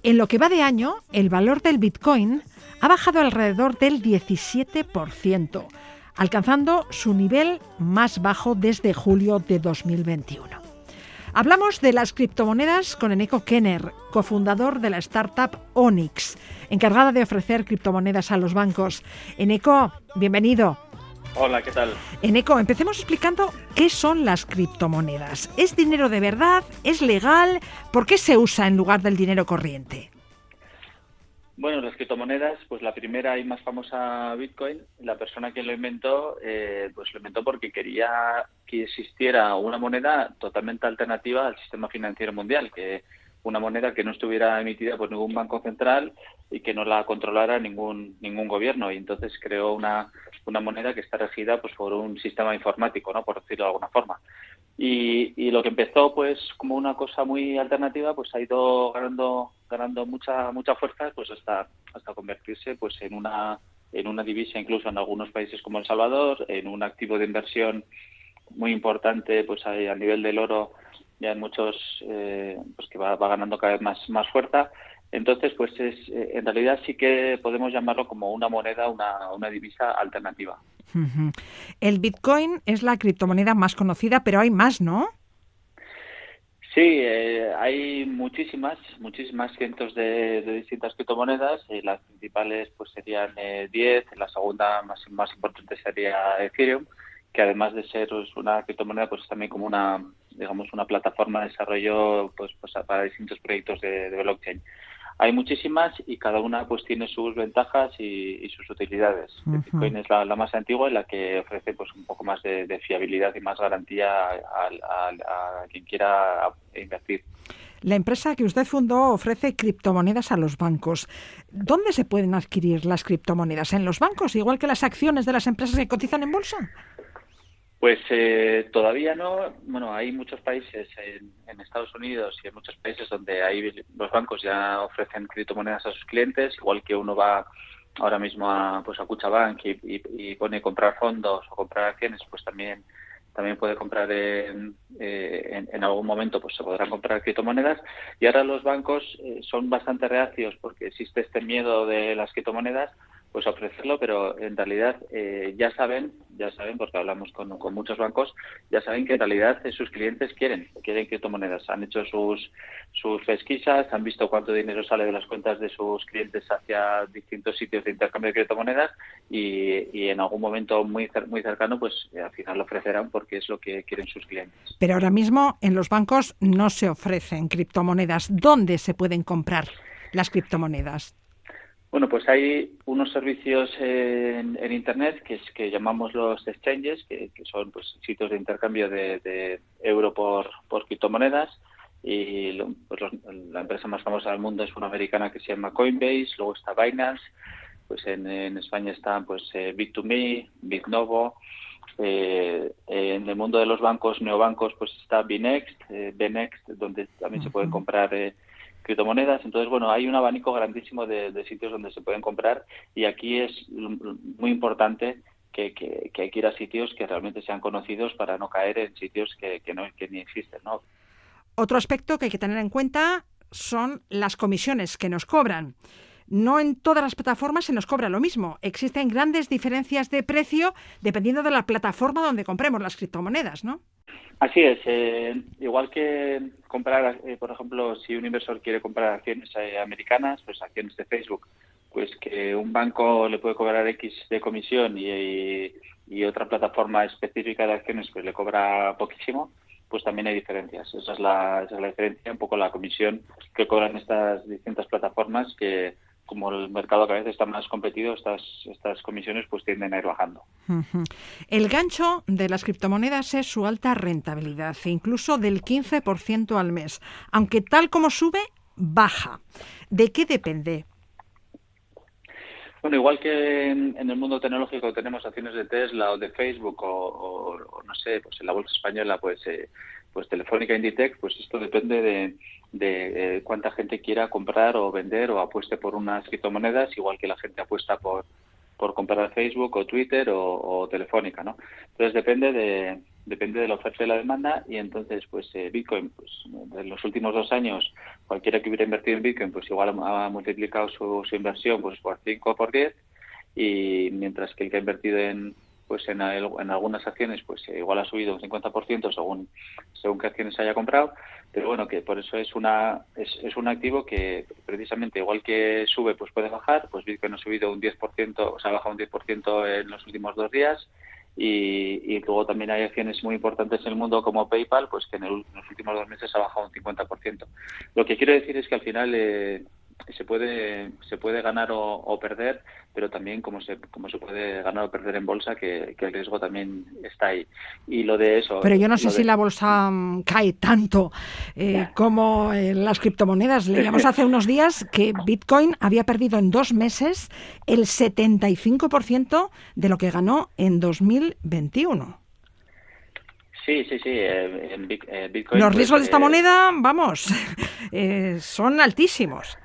En lo que va de año, el valor del bitcoin ha bajado alrededor del 17%, alcanzando su nivel más bajo desde julio de 2021. Hablamos de las criptomonedas con Eneco Kenner, cofundador de la startup Onyx, encargada de ofrecer criptomonedas a los bancos. Eneco, bienvenido. Hola, ¿qué tal? Eneco, empecemos explicando qué son las criptomonedas. ¿Es dinero de verdad? ¿Es legal? ¿Por qué se usa en lugar del dinero corriente? Bueno, las criptomonedas, pues la primera y más famosa Bitcoin, la persona que lo inventó, eh, pues lo inventó porque quería que existiera una moneda totalmente alternativa al sistema financiero mundial, que una moneda que no estuviera emitida por ningún banco central y que no la controlara ningún ningún gobierno y entonces creó una una moneda que está regida pues por un sistema informático, ¿no? Por decirlo de alguna forma. Y, y lo que empezó pues como una cosa muy alternativa, pues ha ido ganando ganando mucha mucha fuerza, pues hasta hasta convertirse pues en una en una divisa incluso en algunos países como El Salvador, en un activo de inversión muy importante pues a, nivel del oro ya en muchos eh, pues que va, va ganando cada vez más más fuerza entonces, pues es, eh, en realidad sí que podemos llamarlo como una moneda, una, una divisa alternativa. El Bitcoin es la criptomoneda más conocida, pero hay más, ¿no? Sí, eh, hay muchísimas, muchísimas cientos de, distintas criptomonedas. Eh, las principales pues serían 10, la segunda más, más importante sería Ethereum, que además de ser pues, una criptomoneda, pues es también como una, digamos, una plataforma de desarrollo pues, pues para distintos proyectos de blockchain. Hay muchísimas y cada una pues tiene sus ventajas y, sus utilidades. Bitcoin es la, más antigua y la que ofrece pues un poco más de, fiabilidad y más garantía a, quien quiera invertir. La empresa que usted fundó ofrece criptomonedas a los bancos. ¿Dónde se pueden adquirir las criptomonedas? ¿En los bancos, igual que las acciones de las empresas que cotizan en bolsa? Pues eh, todavía no. Bueno, hay muchos países en, Estados Unidos y en muchos países donde hay, los bancos ya ofrecen criptomonedas a sus clientes, igual que uno va ahora mismo a, pues a Cuchabank y, y, pone comprar fondos o comprar acciones, pues también también puede comprar en, eh, en, algún momento, pues se podrán comprar criptomonedas. Y ahora los bancos eh, son bastante reacios porque existe este miedo de las criptomonedas pues ofrecerlo, pero en realidad eh, ya saben, ya saben, porque hablamos con, muchos bancos, ya saben que en realidad sus clientes quieren, quieren criptomonedas. Han hecho sus, sus pesquisas, han visto cuánto dinero sale de las cuentas de sus clientes hacia distintos sitios de intercambio de criptomonedas y, y en algún momento muy, muy cercano, pues al final lo ofrecerán porque es lo que quieren sus clientes. Pero ahora mismo en los bancos no se ofrecen criptomonedas. ¿Dónde se pueden comprar las criptomonedas? Bueno, pues hay unos servicios en, Internet que, es, que llamamos los exchanges, que, son pues, sitios de intercambio de, euro por, por criptomonedas. Y pues, la empresa más famosa del mundo es una americana que se llama Coinbase, luego está Binance, pues en, España están pues eh, Bit2Me, Bitnovo, eh, en el mundo de los bancos, neobancos, pues está Binext, eh, Benext, donde también se pueden comprar eh, criptomonedas. Entonces, bueno, hay un abanico grandísimo de, sitios donde se pueden comprar y aquí es muy importante que, que, hay que ir a sitios que realmente sean conocidos para no caer en sitios que, no, que ni existen, ¿no? Otro aspecto que hay que tener en cuenta son las comisiones que nos cobran. No en todas las plataformas se nos cobra lo mismo. Existen grandes diferencias de precio dependiendo de la plataforma donde compremos las criptomonedas, ¿no? Así es. Eh, igual que comprar, eh, por ejemplo, si un inversor quiere comprar acciones eh, americanas, pues acciones de Facebook, pues que un banco le puede cobrar X de comisión y, y otra plataforma específica de acciones pues le cobra poquísimo, pues también hay diferencias. Esa es la, esa es la diferencia, un poco la comisión que cobran estas distintas plataformas que como el mercado cada vez está más competido, estas, estas comisiones pues tienden a ir bajando. El gancho de las criptomonedas es su alta rentabilidad, e incluso del 15% al mes, aunque tal como sube, baja. ¿De qué depende? Bueno, igual que en, el mundo tecnológico tenemos acciones de Tesla o de Facebook o, no sé, pues en la bolsa española, pues eh, pues Telefónica Inditec, pues esto depende de, eh, cuánta gente quiera comprar o vender o apueste por unas criptomonedas, igual que la gente apuesta por, por comprar Facebook o Twitter o, Telefónica, ¿no? Entonces depende de depende de la oferta y la demanda y entonces pues eh, Bitcoin pues en los últimos dos años cualquiera que hubiera invertido en Bitcoin pues igual ha multiplicado su, su inversión pues por 5 o por 10 y mientras que el que ha invertido en pues en, en algunas acciones pues eh, igual ha subido un 50% según según qué acciones haya comprado pero bueno que por eso es una es, un activo que precisamente igual que sube pues puede bajar. Pues Bitcoin ha subido un 10% o sea ha bajado un 10% en los últimos dos días. Y, luego también hay acciones muy importantes en el mundo como PayPal pues que en, los últimos dos meses ha bajado un 50% lo que quiero decir es que al final eh, se puede se puede ganar o, perder pero también como se como se puede ganar o perder en bolsa que, el riesgo también está ahí y lo de eso pero yo no sé si la bolsa mm, cae tanto eh, como en las criptomonedas leíamos hace unos días que Bitcoin había perdido en dos meses el 75% de lo que ganó en 2021 Sí, sí, sí. Eh, en eh, Bitcoin, Los riesgos de esta moneda, vamos, son altísimos.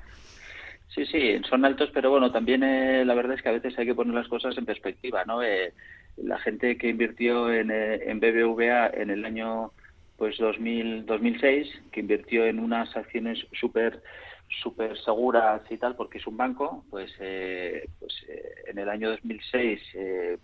Sí, sí, son altos, pero bueno, también eh, la verdad es que a veces hay que poner las cosas en perspectiva, ¿no? Eh, la gente que invirtió en, eh, en BBVA en el año pues 2000, 2006, que invirtió en unas acciones súper súper seguras y tal, porque es un banco, pues, pues en el año 2006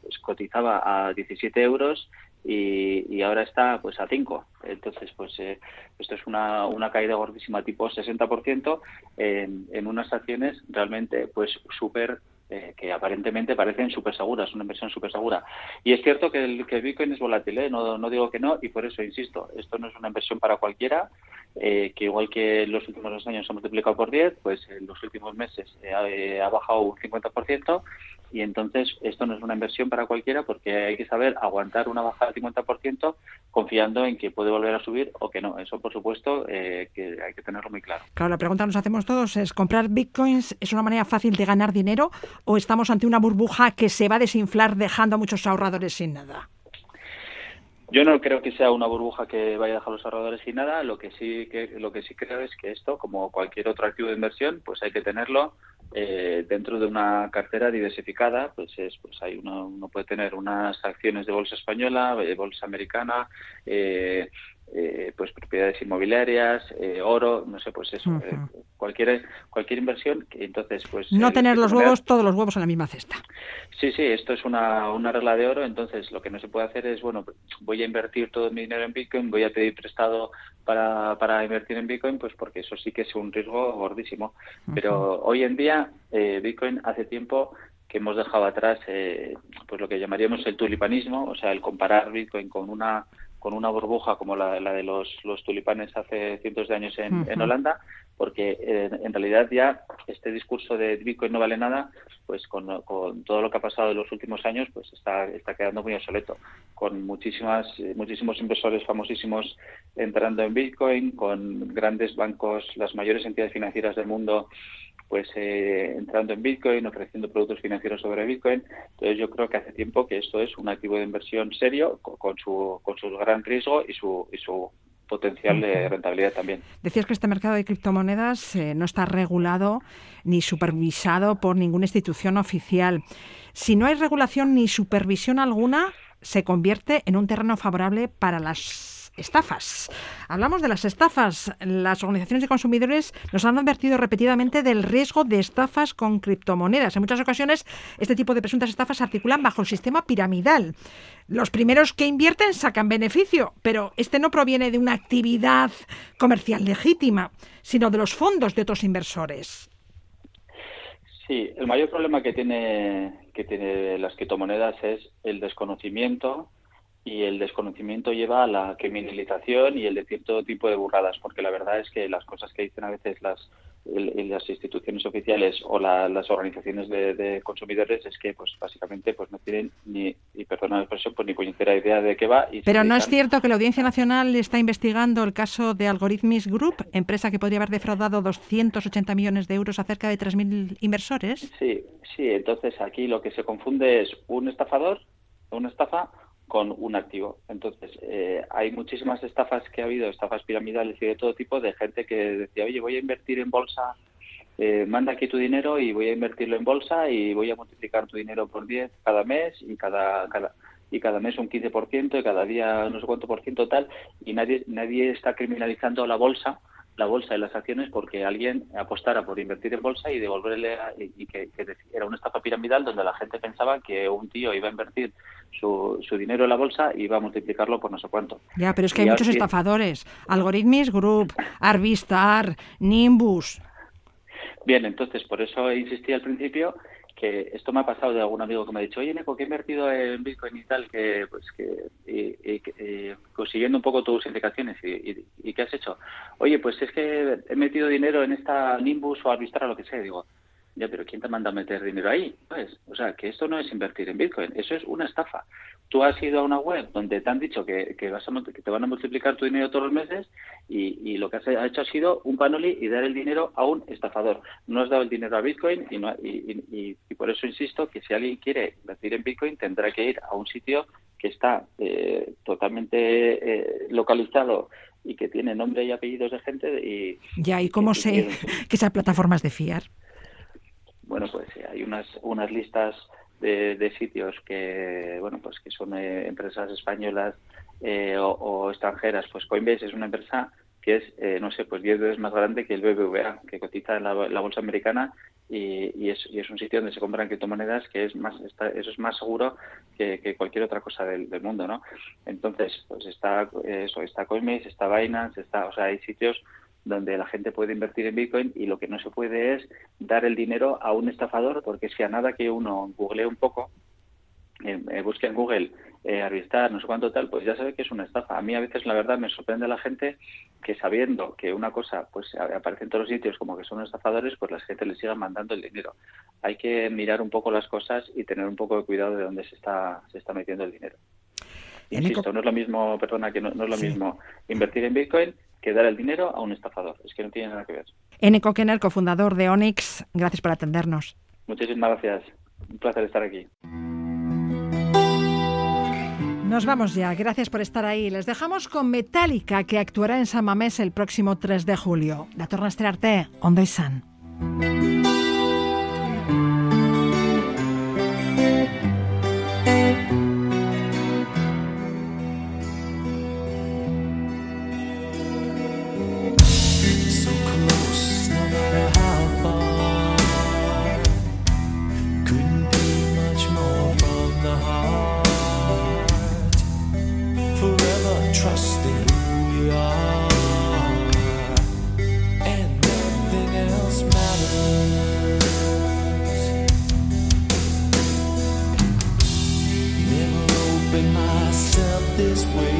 pues cotizaba a 17 euros y, y ahora está pues a 5. Entonces, pues eh, esto es una, una caída gordísima tipo 60% en, en unas acciones realmente pues súper eh, que aparentemente parecen súper seguras, una inversión súper segura. Y es cierto que el, que Bitcoin es volátil, ¿eh? no, no digo que no, y por eso insisto, esto no es una inversión para cualquiera, eh, que igual que en los últimos dos años ha multiplicado por 10, pues en los últimos meses ha, ha bajado un 50%, y entonces esto no es una inversión para cualquiera porque hay que saber aguantar una bajada del 50% confiando en que puede volver a subir o que no. Eso, por supuesto, eh, que hay que tenerlo muy claro. Claro, la pregunta que nos hacemos todos es, ¿comprar bitcoins es una manera fácil de ganar dinero o estamos ante una burbuja que se va a desinflar dejando a muchos ahorradores sin nada? Yo no creo que sea una burbuja que vaya a dejar a los ahorradores sin nada. Lo que sí que lo que sí creo es que esto, como cualquier otro activo de inversión, pues hay que tenerlo eh, dentro de una cartera diversificada. Pues es, pues hay uno, uno puede tener unas acciones de bolsa española, de bolsa americana, eh, eh, pues propiedades inmobiliarias, eh, oro, no sé, pues eso, eh, cualquier cualquier inversión. Entonces, pues no tener los huevos, todos los huevos en la misma cesta. Sí, sí, esto es una, una regla de oro. Entonces, lo que no se puede hacer es, bueno, voy a invertir todo mi dinero en Bitcoin, voy a pedir prestado para, para invertir en Bitcoin, pues porque eso sí que es un riesgo gordísimo. Pero hoy en día, Bitcoin hace tiempo que hemos dejado atrás pues lo que llamaríamos el tulipanismo, o sea, el comparar Bitcoin con una con una burbuja como la, de los, los, tulipanes hace cientos de años en, en Holanda, porque eh, en realidad ya este discurso de Bitcoin no vale nada, pues con, con, todo lo que ha pasado en los últimos años, pues está, está quedando muy obsoleto, con muchísimas, muchísimos inversores famosísimos entrando en Bitcoin, con grandes bancos, las mayores entidades financieras del mundo pues eh, entrando en Bitcoin, ofreciendo productos financieros sobre Bitcoin. Entonces yo creo que hace tiempo que esto es un activo de inversión serio con, su, con su gran riesgo y su, y su potencial de rentabilidad también. Decías que este mercado de criptomonedas eh, no está regulado ni supervisado por ninguna institución oficial. Si no hay regulación ni supervisión alguna, se convierte en un terreno favorable para las estafas. Hablamos de las estafas. Las organizaciones de consumidores nos han advertido repetidamente del riesgo de estafas con criptomonedas. En muchas ocasiones, este tipo de presuntas estafas se articulan bajo el sistema piramidal. Los primeros que invierten sacan beneficio, pero este no proviene de una actividad comercial legítima, sino de los fondos de otros inversores. Sí, el mayor problema que tiene que tiene las criptomonedas es el desconocimiento y el desconocimiento lleva a la criminalización y el de cierto tipo de burradas, porque la verdad es que las cosas que dicen a veces las las instituciones oficiales o las organizaciones de, consumidores es que pues básicamente pues no tienen ni y perdona la expresión pues ni puñetera idea de qué va pero no es cierto que la Audiencia Nacional está investigando el caso de Algorithmis Group empresa que podría haber defraudado 280 millones de euros a cerca de 3.000 inversores. Sí sí entonces aquí lo que se confunde es un estafador una estafa con un activo. Entonces, eh, hay muchísimas estafas que ha habido, estafas piramidales y de todo tipo, de gente que decía, oye, voy a invertir en bolsa, eh, manda aquí tu dinero y voy a invertirlo en bolsa y voy a multiplicar tu dinero por 10 cada mes y cada, cada y cada mes un 15% y cada día no sé cuánto por ciento tal y nadie nadie está criminalizando la bolsa la bolsa y las acciones porque alguien apostara por invertir en bolsa y devolverle y, que, era una estafa piramidal donde la gente pensaba que un tío iba a invertir su, su dinero en la bolsa y iba a multiplicarlo por no sé cuánto. Ya, pero es que hay muchos estafadores. Algorithmis Group, Arvistar, Nimbus. Bien, entonces por eso insistí al principio que esto me ha pasado de algún amigo que me ha dicho, oye, Neko, que he invertido en Bitcoin y tal, que pues que y, consiguiendo un poco tus indicaciones y, y, ¿qué has hecho? Oye, pues es que he metido dinero en esta Nimbus o Arbitrar o lo que sea. digo, ya, pero ¿quién te manda a meter dinero ahí? Pues, o sea, que esto no es invertir en Bitcoin, eso es una estafa. Tú has ido a una web donde te han dicho que, que, vas a, que te van a multiplicar tu dinero todos los meses y, y lo que has hecho ha sido un panoli y dar el dinero a un estafador. No has dado el dinero a Bitcoin y, no, y, y por eso insisto que si alguien quiere invertir en Bitcoin tendrá que ir a un sitio que está eh, totalmente eh, localizado y que tiene nombre y apellidos de gente y ya y cómo sé que esas plataformas de fiar bueno, pues hay unas, unas listas de, sitios que, bueno, pues que son eh, empresas españolas eh, o, extranjeras. Pues Coinbase es una empresa que es, eh, no sé, pues 10 veces más grande que el BBVA, que cotiza en la, bolsa americana y, es, y, es, un sitio donde se compran criptomonedas que es más, eso es más seguro que, cualquier otra cosa del, mundo, ¿no? Entonces, pues está eso, está Coinbase, está Binance, está, o sea, hay sitios donde la gente puede invertir en Bitcoin y lo que no se puede es dar el dinero a un estafador, porque si a nada que uno googlee un poco, eh, eh, busque en Google eh, Arvistar, no sé cuánto tal, pues ya sabe que es una estafa. A mí a veces la verdad me sorprende la gente que sabiendo que una cosa pues aparece en todos los sitios como que son estafadores, pues la gente le siga mandando el dinero. Hay que mirar un poco las cosas y tener un poco de cuidado de dónde se está, se está metiendo el dinero. Insisto, no es lo mismo, perdona, que no, es lo mismo invertir en Bitcoin que dar el dinero a un estafador. Es que no tiene nada que ver. Eneco Kenner, cofundador de Onyx, gracias por atendernos. Muchísimas gracias. Un placer estar aquí. Nos vamos ya, gracias por estar ahí. Les dejamos con Metallica, que actuará en San Mamés el próximo 3 de julio. La torna a Ondo y San. myself this way.